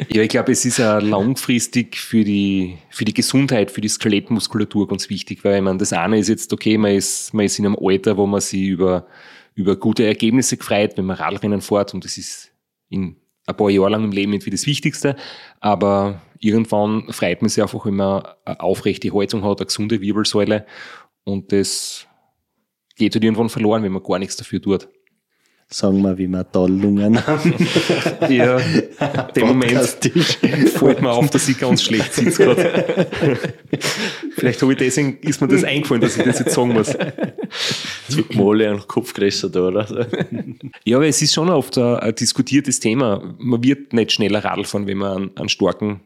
ja, ich glaube, es ist ja langfristig für die, für die Gesundheit, für die Skelettmuskulatur ganz wichtig, weil man das eine ist jetzt, okay, man ist, man ist in einem Alter, wo man sich über, über gute Ergebnisse gefreut, wenn man Radrennen fährt und das ist in ein paar Jahre lang im Leben nicht wie das Wichtigste, aber irgendwann freut man sich einfach, wenn man eine aufrechte Haltung hat, eine gesunde Wirbelsäule und das geht halt irgendwann verloren, wenn man gar nichts dafür tut sagen wir, wie wir da Lungen haben. ja, dem Moment fällt mir auf, dass ich ganz schlecht sitze gerade. Vielleicht habe ich deswegen, ist mir das eingefallen, dass ich das jetzt sagen muss. Jetzt wird Mole ein Kopf größer da, oder? ja, aber es ist schon oft ein, ein, diskutiertes Thema. Man wird nicht schneller Radl fahren, wenn man einen, einen starken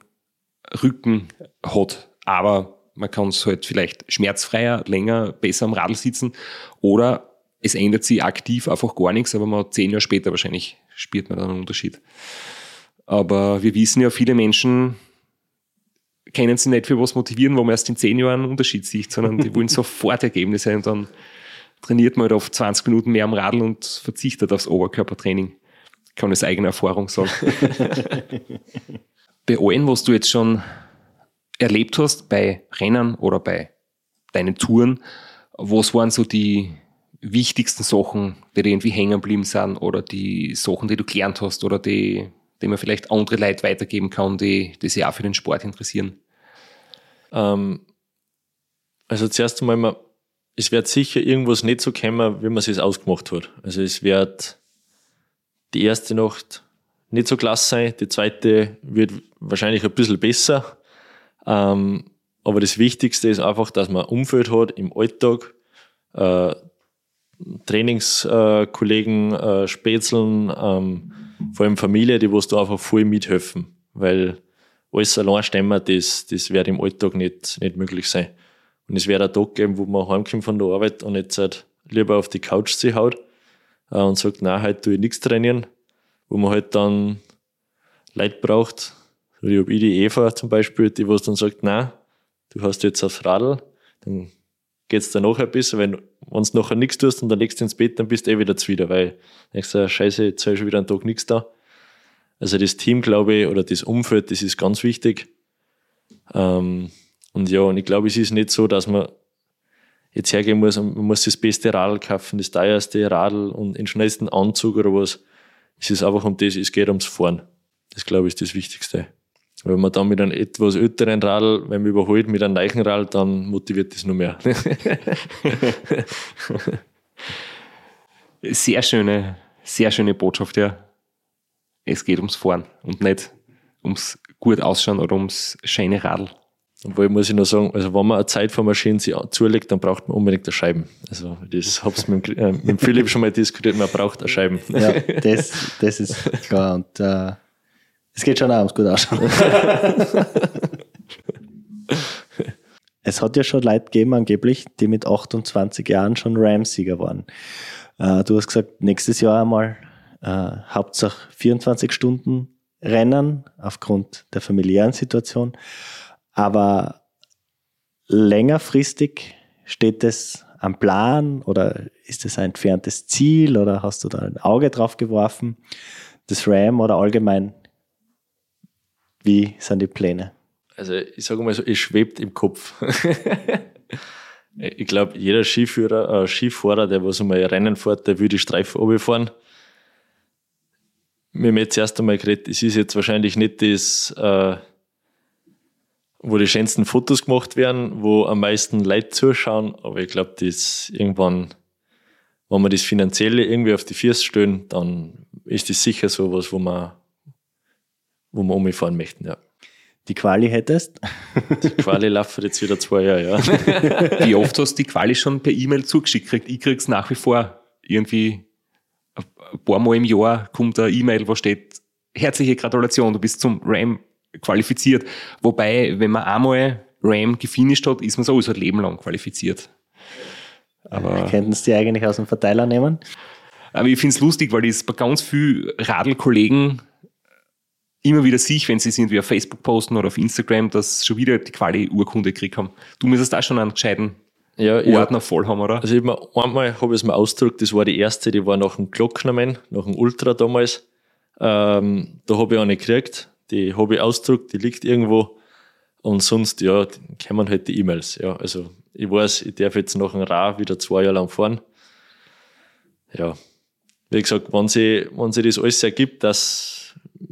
Rücken hat. Aber man kann es halt vielleicht schmerzfreier, länger, besser am Radl sitzen. Oder es ändert sich aktiv einfach gar nichts, aber man zehn Jahre später wahrscheinlich spürt man dann einen Unterschied. Aber wir wissen ja, viele Menschen kennen sich nicht für was motivieren, wo man erst in zehn Jahren einen Unterschied sieht, sondern die wollen sofort Ergebnisse und dann trainiert man halt auf 20 Minuten mehr am Radl und verzichtet aufs Oberkörpertraining. Ich kann aus eigener Erfahrung sagen. bei allem, was du jetzt schon erlebt hast, bei Rennen oder bei deinen Touren, was waren so die, wichtigsten Sachen, die dir irgendwie hängen geblieben sind oder die Sachen, die du gelernt hast oder die, die man vielleicht andere Leute weitergeben kann, die, die sich auch für den Sport interessieren? Ähm, also zuerst einmal, es wird sicher irgendwas nicht so kommen, wie man es sich ausgemacht hat. Also es wird die erste Nacht nicht so klasse sein, die zweite wird wahrscheinlich ein bisschen besser. Ähm, aber das Wichtigste ist einfach, dass man ein Umfeld hat im Alltag, äh, Trainingskollegen äh, spätzeln, ähm, vor allem Familie, die was da einfach voll mithelfen, weil alles allein stemmen, das, das wird im Alltag nicht, nicht möglich sein. Und es wird ein Tag geben, wo man heimkommt von der Arbeit und jetzt halt lieber auf die Couch sich haut äh, und sagt, nein, heute tue ich nichts trainieren, wo man halt dann Leute braucht, ich die Eva zum Beispiel, die was dann sagt, nein, du hast jetzt aufs Radl, dann geht's dann noch ein bisschen, wenn du nachher nichts tust und dann legst du ins Bett, dann bist du eh wieder wieder, weil denkst du, scheiße, jetzt habe ich schon wieder einen Tag nichts da. Also das Team, glaube ich, oder das Umfeld, das ist ganz wichtig. Ähm, und ja, und ich glaube, es ist nicht so, dass man jetzt hergehen muss und man muss das beste Radl kaufen, das teuerste Radl und den schnellsten Anzug oder was. Es ist einfach um das, es geht ums Fahren. Das glaube ich ist das Wichtigste. Wenn man dann mit einem etwas älteren Radl, wenn man überholt mit einem neuen Radl, dann motiviert das nur mehr. sehr schöne, sehr schöne Botschaft, ja. Es geht ums Fahren und nicht ums gut ausschauen oder ums schöne Radl. Und wo ich muss ich noch sagen, also wenn man eine Zeit von Maschinen sich zulegt, dann braucht man unbedingt eine Scheiben. Also das hab's mit, äh, mit Philipp schon mal diskutiert, man braucht eine Scheiben. Ja, das, das ist klar. Und äh, es geht schon ums gut ausschauen. es hat ja schon Leute gegeben, angeblich, die mit 28 Jahren schon Rams-Sieger waren. Äh, du hast gesagt, nächstes Jahr einmal äh, Hauptsache 24 Stunden Rennen aufgrund der familiären Situation. Aber längerfristig steht es am Plan oder ist es ein entferntes Ziel oder hast du da ein Auge drauf geworfen, das RAM oder allgemein wie sind die Pläne? Also ich sage mal so, es schwebt im Kopf. ich glaube, jeder Skiführer, äh, Skifahrer, der was einmal Rennen fährt, der würde die Streifen runterfahren. Wir haben jetzt erst einmal geredet, es ist jetzt wahrscheinlich nicht das, äh, wo die schönsten Fotos gemacht werden, wo am meisten Leute zuschauen, aber ich glaube, das irgendwann, wenn wir das Finanzielle irgendwie auf die Füße stellen, dann ist das sicher so was, wo man wo wir umfahren möchten, ja. Die Quali hättest? Die Quali laufen jetzt wieder zwei Jahre, ja. Wie oft hast du die Quali schon per E-Mail zugeschickt gekriegt? Ich krieg's nach wie vor irgendwie ein paar Mal im Jahr kommt eine E-Mail, wo steht, herzliche Gratulation, du bist zum Ram qualifiziert. Wobei, wenn man einmal Ram gefinisht hat, ist man sowieso ein Leben lang qualifiziert. Aber Könnten Sie die eigentlich aus dem Verteiler nehmen? Aber ich finde es lustig, weil das bei ganz vielen Radlkollegen immer wieder sehe, wenn sie es irgendwie auf Facebook posten oder auf Instagram, dass schon wieder die Quali-Urkunde gekriegt haben. Du müsstest da schon einen gescheiten ja, Ordner ja. voll haben, oder? Also ich hab einmal habe ich es mir ausgedruckt, das war die erste, die war nach dem Glocknerman, nach dem Ultra damals. Ähm, da habe ich eine gekriegt, die habe ich ausgedruckt, die liegt irgendwo. Und sonst, ja, kommen halt die E-Mails. Ja, also ich weiß, ich darf jetzt nach dem Ra wieder zwei Jahre lang fahren. Ja, wie gesagt, wenn sich, wenn sich das alles ergibt, dass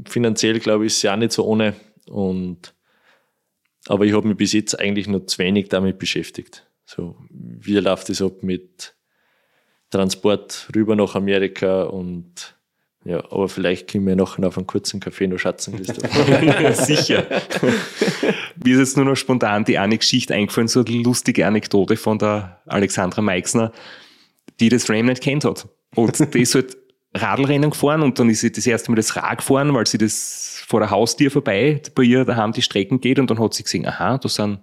finanziell, glaube ich, ist es ja nicht so ohne. Und, aber ich habe mich bis jetzt eigentlich noch zu wenig damit beschäftigt. So, wie läuft das ab mit Transport rüber nach Amerika und ja, aber vielleicht können wir noch auf einen kurzen Kaffee noch schatzen. Sicher. Mir ist jetzt nur noch spontan die eine Geschichte eingefallen, so eine lustige Anekdote von der Alexandra Meixner, die das Ram nicht kennt hat. Und ist halt Radlrennen gefahren und dann ist sie das erste Mal das Rad gefahren, weil sie das vor der Haustür vorbei bei ihr daheim die Strecken geht und dann hat sie gesehen, aha, da sind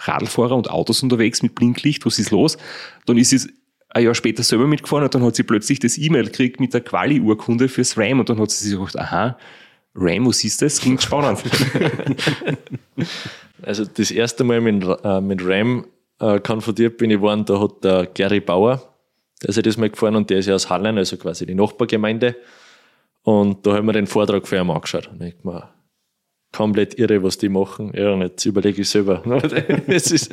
Radlfahrer und Autos unterwegs mit Blinklicht, was ist los? Dann ist sie ein Jahr später selber mitgefahren und dann hat sie plötzlich das E-Mail gekriegt mit der Quali-Urkunde fürs RAM und dann hat sie sich gedacht, aha, RAM, was ist das? Klingt spannend. also das erste Mal mit, äh, mit RAM äh, konfrontiert bin ich worden, da hat der Gary Bauer, der ist ja das mal gefahren und der ist ja aus Hallen, also quasi die Nachbargemeinde. Und da haben wir den Vortrag für ihn angeschaut. Und ich mir, komplett irre, was die machen. Ja, und jetzt überlege ich selber. ist,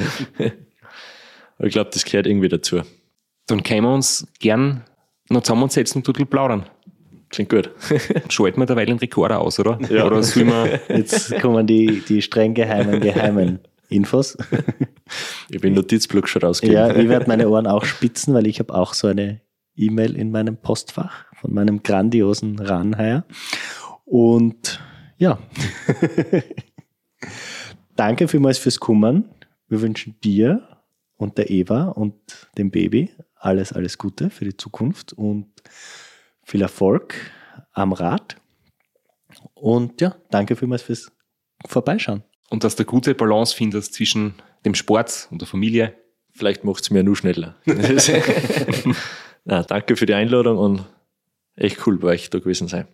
ich glaube, das gehört irgendwie dazu. Dann können wir uns gern noch zusammensetzen und ein plaudern. Klingt gut. Schalten wir derweil den Rekorder aus, oder? Ja. Oder man Jetzt kommen die, die streng geheimen, geheimen Infos. Ich bin Notizblock schon rausgegeben. Ja, ich werde meine Ohren auch spitzen, weil ich habe auch so eine E-Mail in meinem Postfach von meinem grandiosen Ranheier. Und ja, danke vielmals fürs Kummern. Wir wünschen dir und der Eva und dem Baby alles, alles Gute für die Zukunft und viel Erfolg am Rad. Und ja, danke vielmals fürs Vorbeischauen. Und dass du eine gute Balance findest zwischen dem Sport und der Familie. Vielleicht macht es mir nur schneller. Na, danke für die Einladung und echt cool bei euch da gewesen sein.